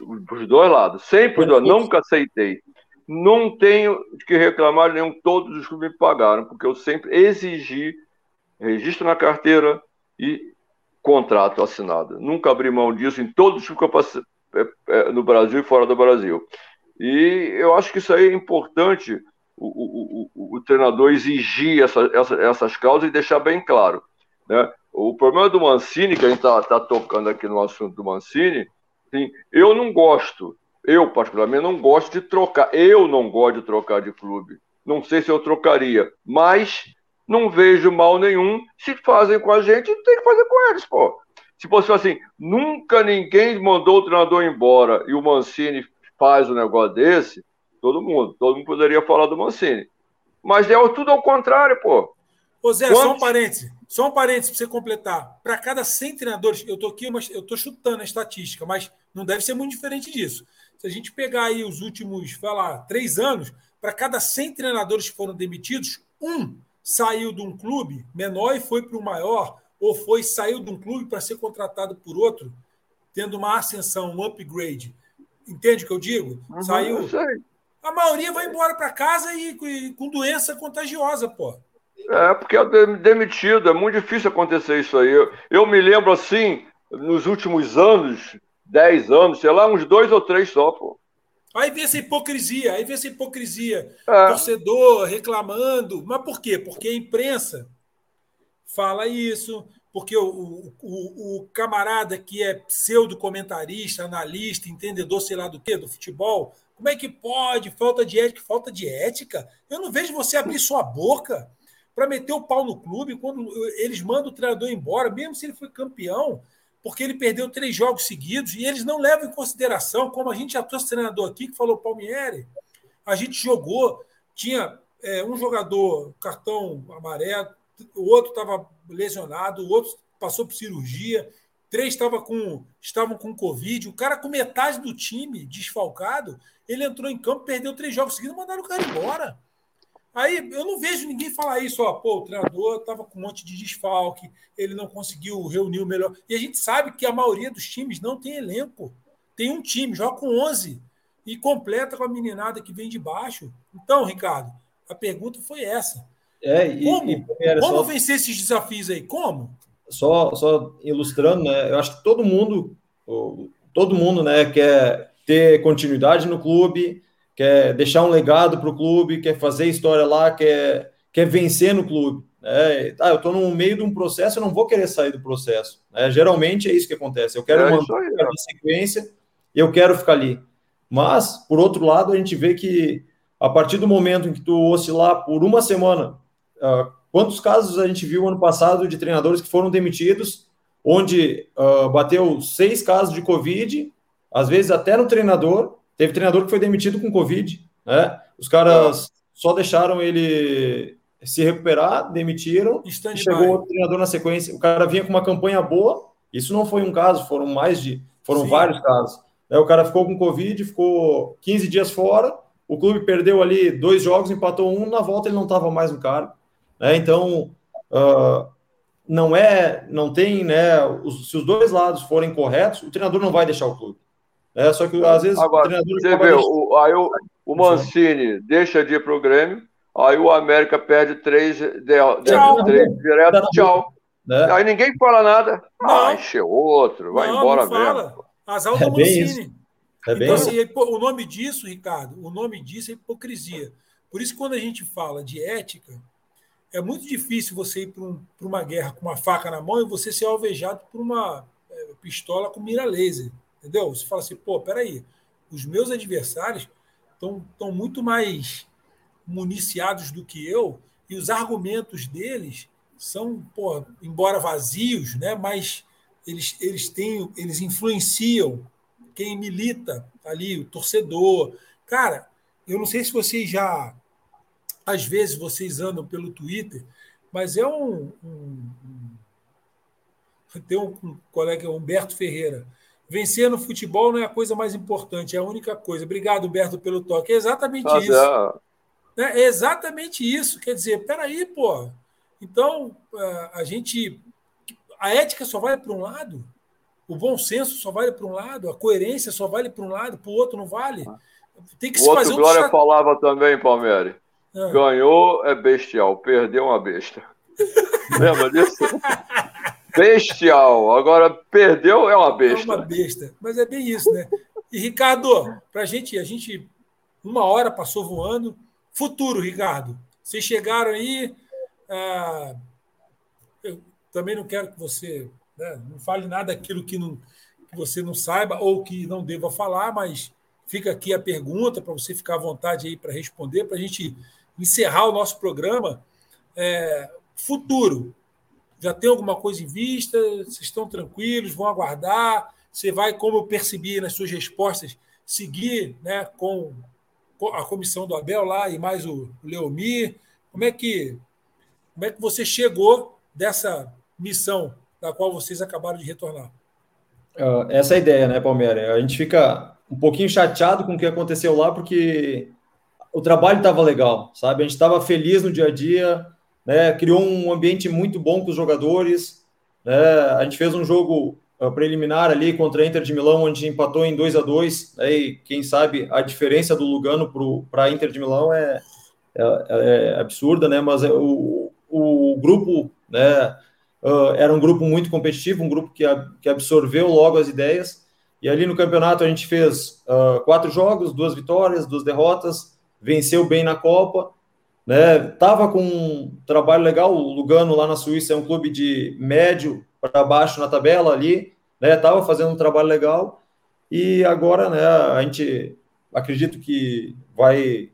Os dois lados. Sempre dois. Nunca aceitei. Não tenho que reclamar nenhum. Todos os que me pagaram, porque eu sempre exigi registro na carteira e contrato assinado. Nunca abri mão disso em todos os que eu passei é, é, no Brasil e fora do Brasil. E eu acho que isso aí é importante o, o, o, o treinador exigir essa, essa, essas causas e deixar bem claro. Né? O problema do Mancini, que a gente está tá tocando aqui no assunto do Mancini, assim, eu não gosto, eu particularmente não gosto de trocar, eu não gosto de trocar de clube. Não sei se eu trocaria, mas não vejo mal nenhum. Se fazem com a gente, tem que fazer com eles, pô. Se fosse assim, nunca ninguém mandou o treinador embora e o Mancini faz um negócio desse, todo mundo, todo mundo poderia falar do Mancini. Mas é tudo ao contrário, pô. Ô Zé, Quantos... só um parêntese, Só um parênteses para você completar. Para cada 100 treinadores, eu estou aqui, mas eu estou chutando a estatística, mas não deve ser muito diferente disso. Se a gente pegar aí os últimos, vai lá, três anos, para cada 100 treinadores que foram demitidos, um saiu de um clube menor e foi para o maior, ou foi saiu de um clube para ser contratado por outro, tendo uma ascensão, um upgrade. Entende o que eu digo? Uhum, saiu. Eu a maioria vai embora para casa e, e, com doença contagiosa, pô. É, porque é demitido, é muito difícil acontecer isso aí. Eu, eu me lembro assim, nos últimos anos, 10 anos, sei lá, uns dois ou três só, pô. Aí vem essa hipocrisia, aí vem essa hipocrisia. É. Torcedor reclamando. Mas por quê? Porque a imprensa fala isso, porque o, o, o camarada que é pseudo-comentarista, analista, entendedor, sei lá do quê, do futebol, como é que pode? Falta de ética, falta de ética? Eu não vejo você abrir sua boca para meter o pau no clube quando eles mandam o treinador embora, mesmo se ele foi campeão, porque ele perdeu três jogos seguidos, e eles não levam em consideração, como a gente já trouxe treinador aqui, que falou Palmieri, a gente jogou, tinha é, um jogador cartão amarelo, o outro estava lesionado, o outro passou por cirurgia, três estava com, estavam com Covid, o cara com metade do time desfalcado, ele entrou em campo, perdeu três jogos seguidos, mandaram o cara embora. Aí eu não vejo ninguém falar isso, ó, pô, o treinador estava com um monte de desfalque, ele não conseguiu reunir o melhor. E a gente sabe que a maioria dos times não tem elenco. Tem um time, joga com 11 e completa com a meninada que vem de baixo. Então, Ricardo, a pergunta foi essa. É, e, como e, como só, vencer esses desafios aí? Como? Só, só ilustrando, né? Eu acho que todo mundo, todo mundo, né, quer ter continuidade no clube, quer deixar um legado para o clube, quer fazer história lá, quer, quer vencer no clube. Né? Ah, eu estou no meio de um processo, eu não vou querer sair do processo. Né? Geralmente é isso que acontece. Eu quero é manter a sequência e eu quero ficar ali. Mas, por outro lado, a gente vê que a partir do momento em que tu oscilar por uma semana, uh, quantos casos a gente viu ano passado de treinadores que foram demitidos, onde uh, bateu seis casos de Covid, às vezes até no treinador, Teve treinador que foi demitido com Covid, né? Os caras só deixaram ele se recuperar, demitiram, e chegou outro treinador na sequência. O cara vinha com uma campanha boa, isso não foi um caso, foram mais de, foram Sim. vários casos. Né? O cara ficou com Covid, ficou 15 dias fora, o clube perdeu ali dois jogos, empatou um, na volta ele não estava mais no cargo. Né? Então, uh, não é, não tem, né? Os, se os dois lados forem corretos, o treinador não vai deixar o clube. É, só que às vezes Agora, o treinador. Você vê, o, aí o, o Mancini deixa de ir para o Grêmio, aí o América perde três, de, de, tchau. três direto, tchau. Né? Aí ninguém fala nada. Não. Ah, encheu outro, vai não, embora não mesmo. Azar do é Mancini. É então, assim, o nome disso, Ricardo, o nome disso é hipocrisia. Por isso, quando a gente fala de ética, é muito difícil você ir para um, uma guerra com uma faca na mão e você ser alvejado por uma é, pistola com mira laser. Entendeu? Você fala assim, pô, peraí, os meus adversários estão muito mais municiados do que eu, e os argumentos deles são, pô, embora vazios, né, mas eles, eles têm, eles influenciam quem milita ali, o torcedor. Cara, eu não sei se vocês já. Às vezes vocês andam pelo Twitter, mas é um. um, um tem um, um colega, Humberto Ferreira, Vencer no futebol não é a coisa mais importante, é a única coisa. Obrigado, Humberto, pelo toque. É exatamente ah, isso. É. é exatamente isso. Quer dizer, peraí, pô. Então, é, a gente. A ética só vale para um lado, o bom senso só vale para um lado, a coerência só vale para um lado, para o outro não vale. Tem que o se fazer outro Glória falava também, Palmeiras. É. Ganhou é bestial, perdeu uma besta. Lembra disso? Bestial. Agora, perdeu é uma besta. É uma besta. Mas é bem isso, né? E, Ricardo, para a gente, a gente, uma hora passou voando. Futuro, Ricardo. Vocês chegaram aí. Ah, eu também não quero que você né, não fale nada daquilo que, não, que você não saiba ou que não deva falar, mas fica aqui a pergunta para você ficar à vontade aí para responder, para a gente encerrar o nosso programa. É, futuro, já tem alguma coisa em vista? Vocês estão tranquilos? Vão aguardar? Você vai, como eu percebi nas suas respostas, seguir né, com a comissão do Abel lá e mais o Leomir? Como é que, como é que você chegou dessa missão da qual vocês acabaram de retornar? Uh, essa é a ideia, né, Palmeiras? A gente fica um pouquinho chateado com o que aconteceu lá, porque o trabalho estava legal, sabe? A gente estava feliz no dia a dia, né? Criou um ambiente muito bom com os jogadores, né? A gente fez um jogo uh, preliminar ali contra a Inter de Milão, onde empatou em 2 a 2 né? E quem sabe a diferença do Lugano para a Inter de Milão é, é, é, absurda, né? Mas o, o grupo, né? Uh, era um grupo muito competitivo, um grupo que, que absorveu logo as ideias. E ali no campeonato a gente fez uh, quatro jogos, duas vitórias, duas derrotas, venceu bem na Copa, né? Tava com um trabalho legal. O Lugano lá na Suíça é um clube de médio para baixo na tabela ali, né? Tava fazendo um trabalho legal e agora, né? A gente acredito que vai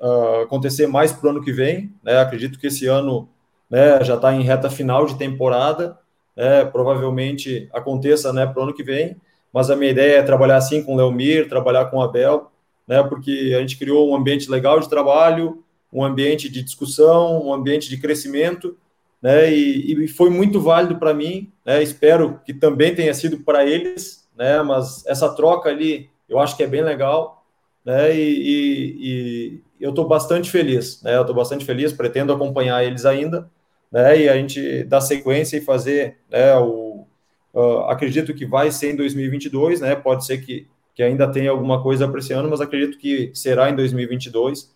uh, acontecer mais para o ano que vem, né? Acredito que esse ano né, já está em reta final de temporada, né, provavelmente aconteça né, para o ano que vem, mas a minha ideia é trabalhar assim com o Leomir, trabalhar com o Abel, né, porque a gente criou um ambiente legal de trabalho, um ambiente de discussão, um ambiente de crescimento, né, e, e foi muito válido para mim, né, espero que também tenha sido para eles, né, mas essa troca ali eu acho que é bem legal, né, e, e, e eu estou bastante feliz, né, eu estou bastante feliz, pretendo acompanhar eles ainda, né, e a gente dar sequência e fazer, né, o, uh, acredito que vai ser em 2022, né, pode ser que, que ainda tenha alguma coisa para esse ano, mas acredito que será em 2022,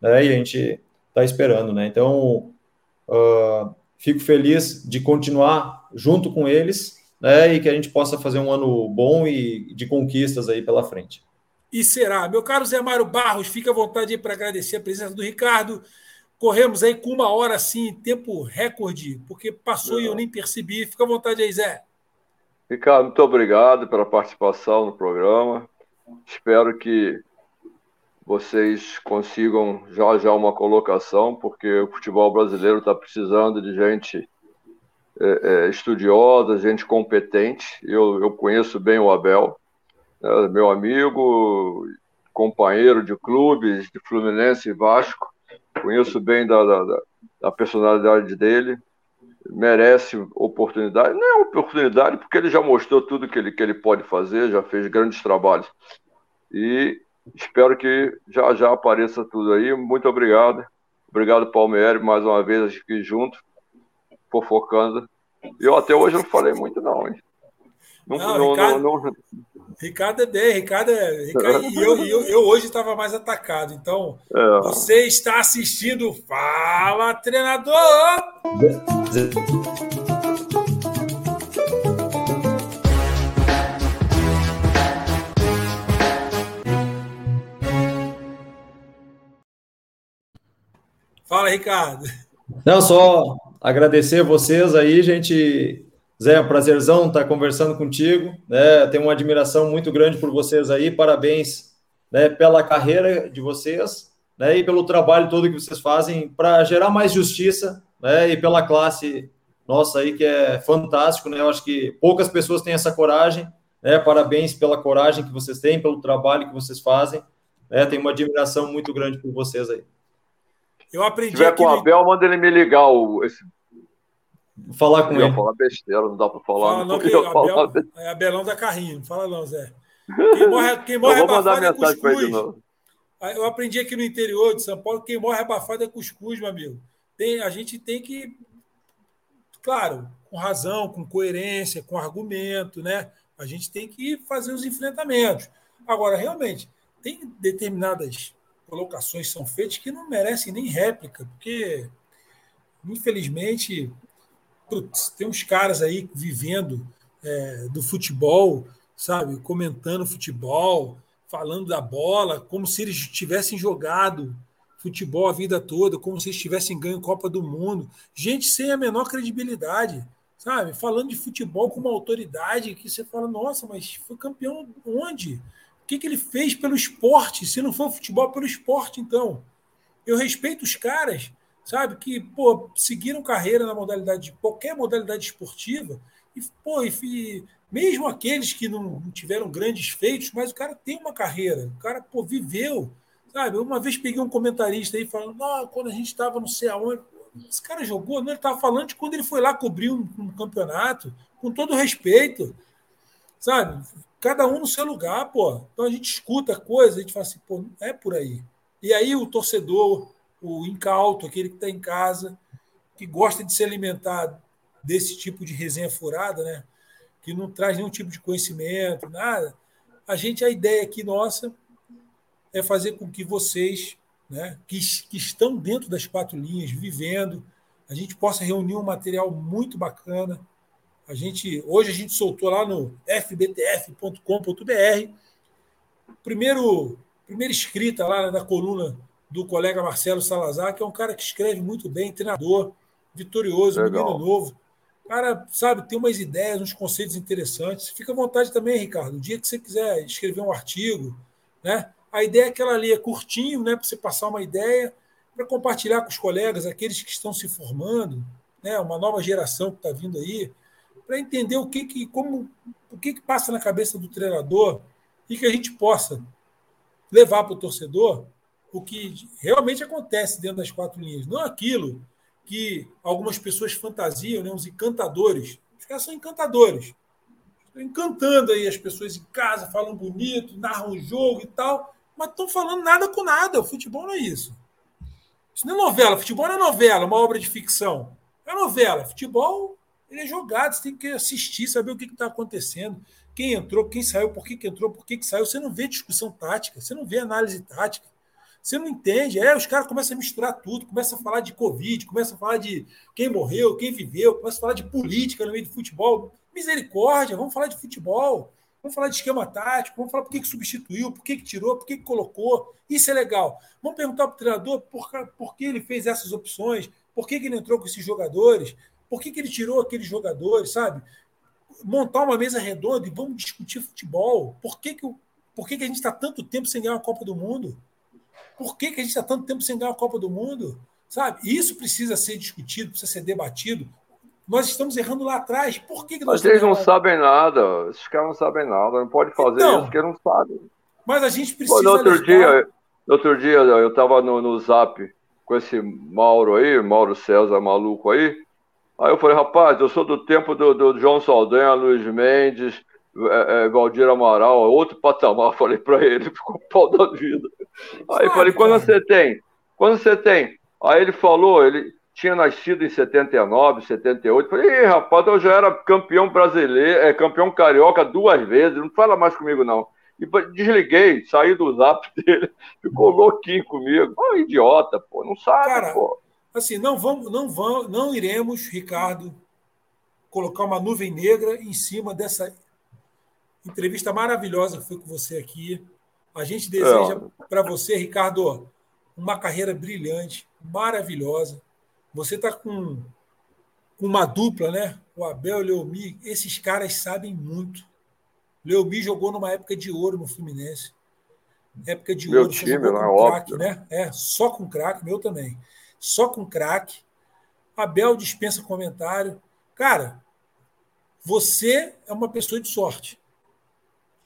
né, e a gente está esperando, né, então uh, fico feliz de continuar junto com eles, né, e que a gente possa fazer um ano bom e de conquistas aí pela frente. E será. Meu caro Zé Mário Barros, fica à vontade para agradecer a presença do Ricardo, Corremos aí com uma hora assim, tempo recorde, porque passou e eu nem percebi. Fica à vontade aí, Zé. Ricardo, muito obrigado pela participação no programa. Espero que vocês consigam já já uma colocação, porque o futebol brasileiro está precisando de gente é, é, estudiosa, gente competente. Eu, eu conheço bem o Abel, é, meu amigo, companheiro de clubes de Fluminense e Vasco conheço bem da, da, da personalidade dele, merece oportunidade. Não é oportunidade, porque ele já mostrou tudo que ele, que ele pode fazer, já fez grandes trabalhos. E espero que já já apareça tudo aí. Muito obrigado. Obrigado, Palmeiras, mais uma vez aqui junto, fofocando. Eu até hoje não falei muito, não, hein? Não, não, Ricardo, não, não, Ricardo é bem, Ricardo é. Ricardo, e eu, eu, eu hoje estava mais atacado. Então, é. você está assistindo Fala Treinador! Fala, Ricardo. Não, só agradecer a vocês aí, gente. Zé, é prazerzão estar conversando contigo. Né? Tenho uma admiração muito grande por vocês aí. Parabéns né, pela carreira de vocês né, e pelo trabalho todo que vocês fazem para gerar mais justiça né, e pela classe nossa aí, que é fantástico. Né? Eu acho que poucas pessoas têm essa coragem. Né? Parabéns pela coragem que vocês têm, pelo trabalho que vocês fazem. Né? Tenho uma admiração muito grande por vocês aí. Eu aprendi. Se tiver com o Abel, manda ele me ligar o, esse falar com eu ele. falar besteira, não dá para falar. Fala, não, que Abel, falar... é Abelão da Carrinho, não fala não, Zé. Quem morre, quem morre eu vou mandar é mensagem para ele de novo. Eu aprendi aqui no interior de São Paulo, quem morre abafado é cuscuz, meu amigo. Tem, a gente tem que, claro, com razão, com coerência, com argumento, né? A gente tem que fazer os enfrentamentos. Agora, realmente, tem determinadas colocações são feitas que não merecem nem réplica, porque, infelizmente, putz, tem uns caras aí vivendo é, do futebol, sabe, comentando futebol, falando da bola, como se eles tivessem jogado futebol a vida toda, como se eles tivessem ganho Copa do Mundo. Gente sem a menor credibilidade, sabe? Falando de futebol com uma autoridade que você fala, nossa, mas foi campeão onde? Que, que ele fez pelo esporte? Se não for futebol, pelo esporte, então. Eu respeito os caras, sabe? Que, pô, seguiram carreira na modalidade, qualquer modalidade esportiva, e, pô, e, mesmo aqueles que não tiveram grandes feitos, mas o cara tem uma carreira, o cara, pô, viveu, sabe? Uma vez peguei um comentarista aí falando, ah, quando a gente estava não sei aonde, esse cara jogou? Não, ele estava falando de quando ele foi lá cobrir um, um campeonato, com todo respeito. Sabe? Cada um no seu lugar, pô. Então a gente escuta coisa, a gente fala assim, pô, é por aí. E aí o torcedor, o incauto, aquele que está em casa, que gosta de se alimentar desse tipo de resenha furada, né? Que não traz nenhum tipo de conhecimento, nada. A gente, a ideia aqui nossa é fazer com que vocês, né, que, que estão dentro das quatro linhas, vivendo, a gente possa reunir um material muito bacana. A gente hoje a gente soltou lá no fbtf.com.br primeiro primeira escrita lá na coluna do colega Marcelo Salazar, que é um cara que escreve muito bem, treinador, vitorioso, Legal. menino novo. Cara, sabe, tem umas ideias, uns conceitos interessantes. Fica à vontade também, Ricardo. O dia que você quiser escrever um artigo, né? A ideia é que ela ali é curtinho, né? Para você passar uma ideia, para compartilhar com os colegas, aqueles que estão se formando, né? Uma nova geração que está vindo aí, para entender o que que, como, o que que passa na cabeça do treinador e que a gente possa levar para o torcedor o que realmente acontece dentro das quatro linhas, não aquilo que algumas pessoas fantasiam, né? Os encantadores, os caras são encantadores, estão encantando aí as pessoas em casa, falam bonito, narram o jogo e tal mas estão falando nada com nada. O futebol não é isso. Isso não é novela. Futebol não é novela, uma obra de ficção. É novela. Futebol ele é jogado, você tem que assistir, saber o que está acontecendo, quem entrou, quem saiu, por que, que entrou, por que, que saiu. Você não vê discussão tática, você não vê análise tática. Você não entende. É, os caras começam a misturar tudo, começam a falar de Covid, começam a falar de quem morreu, quem viveu, começam a falar de política no meio do futebol. Misericórdia, vamos falar de futebol. Vamos falar de esquema tático, vamos falar por que, que substituiu, por que, que tirou, por que, que colocou. Isso é legal. Vamos perguntar para o treinador por, por que ele fez essas opções, por que, que ele entrou com esses jogadores, por que, que ele tirou aqueles jogadores, sabe? Montar uma mesa redonda e vamos discutir futebol. Por que, que, por que, que a gente está tanto tempo sem ganhar a Copa do Mundo? Por que, que a gente está tanto tempo sem ganhar a Copa do Mundo? Sabe? Isso precisa ser discutido, precisa ser debatido. Nós estamos errando lá atrás. Por que, que nós Mas eles não sabem nada. Esses caras não sabem nada. Não pode fazer então, isso porque não sabem. Mas a gente precisa. no outro dia, no outro dia eu estava no, no zap com esse Mauro aí, Mauro César maluco aí. Aí eu falei, rapaz, eu sou do tempo do, do João Saldanha, Luiz Mendes, é, é, Valdir Amaral, outro patamar, falei para ele, ficou pau da vida. Aí eu falei, quando você tem? Quando você tem? Aí ele falou, ele, tinha nascido em 79, 78. Falei, rapaz, eu já era campeão brasileiro, é, campeão carioca duas vezes, não fala mais comigo, não. E desliguei, saí do zap dele, ficou louquinho comigo. Oh, idiota, pô, não sabe, Cara, pô. Assim, não vamos, não vamos, não iremos, Ricardo, colocar uma nuvem negra em cima dessa entrevista maravilhosa que foi com você aqui. A gente deseja é. para você, Ricardo, uma carreira brilhante, maravilhosa você está com, com uma dupla, né? O Abel e o Leomi. Esses caras sabem muito. Leomi jogou numa época de ouro no Fluminense. Época de meu ouro. Time, não é craque, né? É, só com craque, meu também. Só com craque. Abel dispensa comentário. Cara, você é uma pessoa de sorte.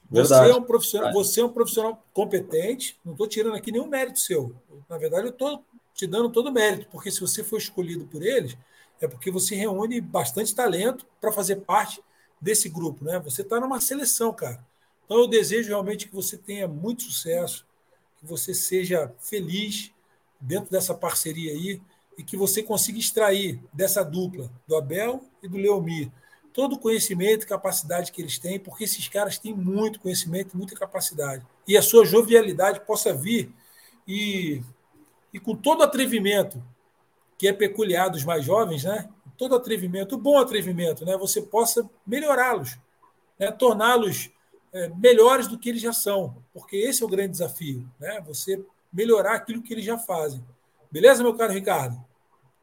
Verdade. Você é um profissional, você é um profissional competente. Não estou tirando aqui nenhum mérito seu. Na verdade, eu estou te dando todo o mérito, porque se você for escolhido por eles, é porque você reúne bastante talento para fazer parte desse grupo, né? Você está numa seleção, cara. Então eu desejo realmente que você tenha muito sucesso, que você seja feliz dentro dessa parceria aí e que você consiga extrair dessa dupla, do Abel e do Leomir, todo o conhecimento e capacidade que eles têm, porque esses caras têm muito conhecimento, muita capacidade. E a sua jovialidade possa vir e e com todo atrevimento que é peculiar dos mais jovens, né? Todo atrevimento, bom atrevimento, né? Você possa melhorá-los, né? torná-los é, melhores do que eles já são, porque esse é o grande desafio, né? Você melhorar aquilo que eles já fazem. Beleza, meu caro Ricardo?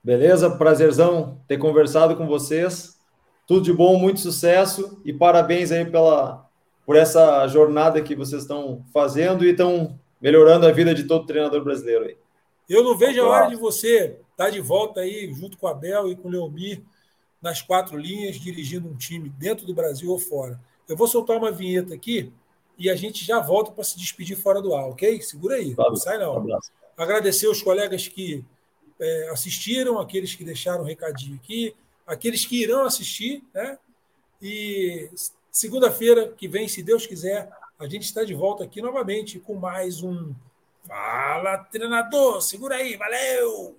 Beleza, prazerzão ter conversado com vocês. Tudo de bom, muito sucesso e parabéns aí pela por essa jornada que vocês estão fazendo e estão melhorando a vida de todo treinador brasileiro aí. Eu não vejo a hora de você estar tá de volta aí, junto com o Abel e com o Leomir, nas quatro linhas, dirigindo um time dentro do Brasil ou fora. Eu vou soltar uma vinheta aqui e a gente já volta para se despedir fora do ar, ok? Segura aí, claro. não sai não. Um Agradecer os colegas que é, assistiram, aqueles que deixaram um recadinho aqui, aqueles que irão assistir, né? E segunda-feira que vem, se Deus quiser, a gente está de volta aqui novamente com mais um Fala Treinador, segura aí, valeu!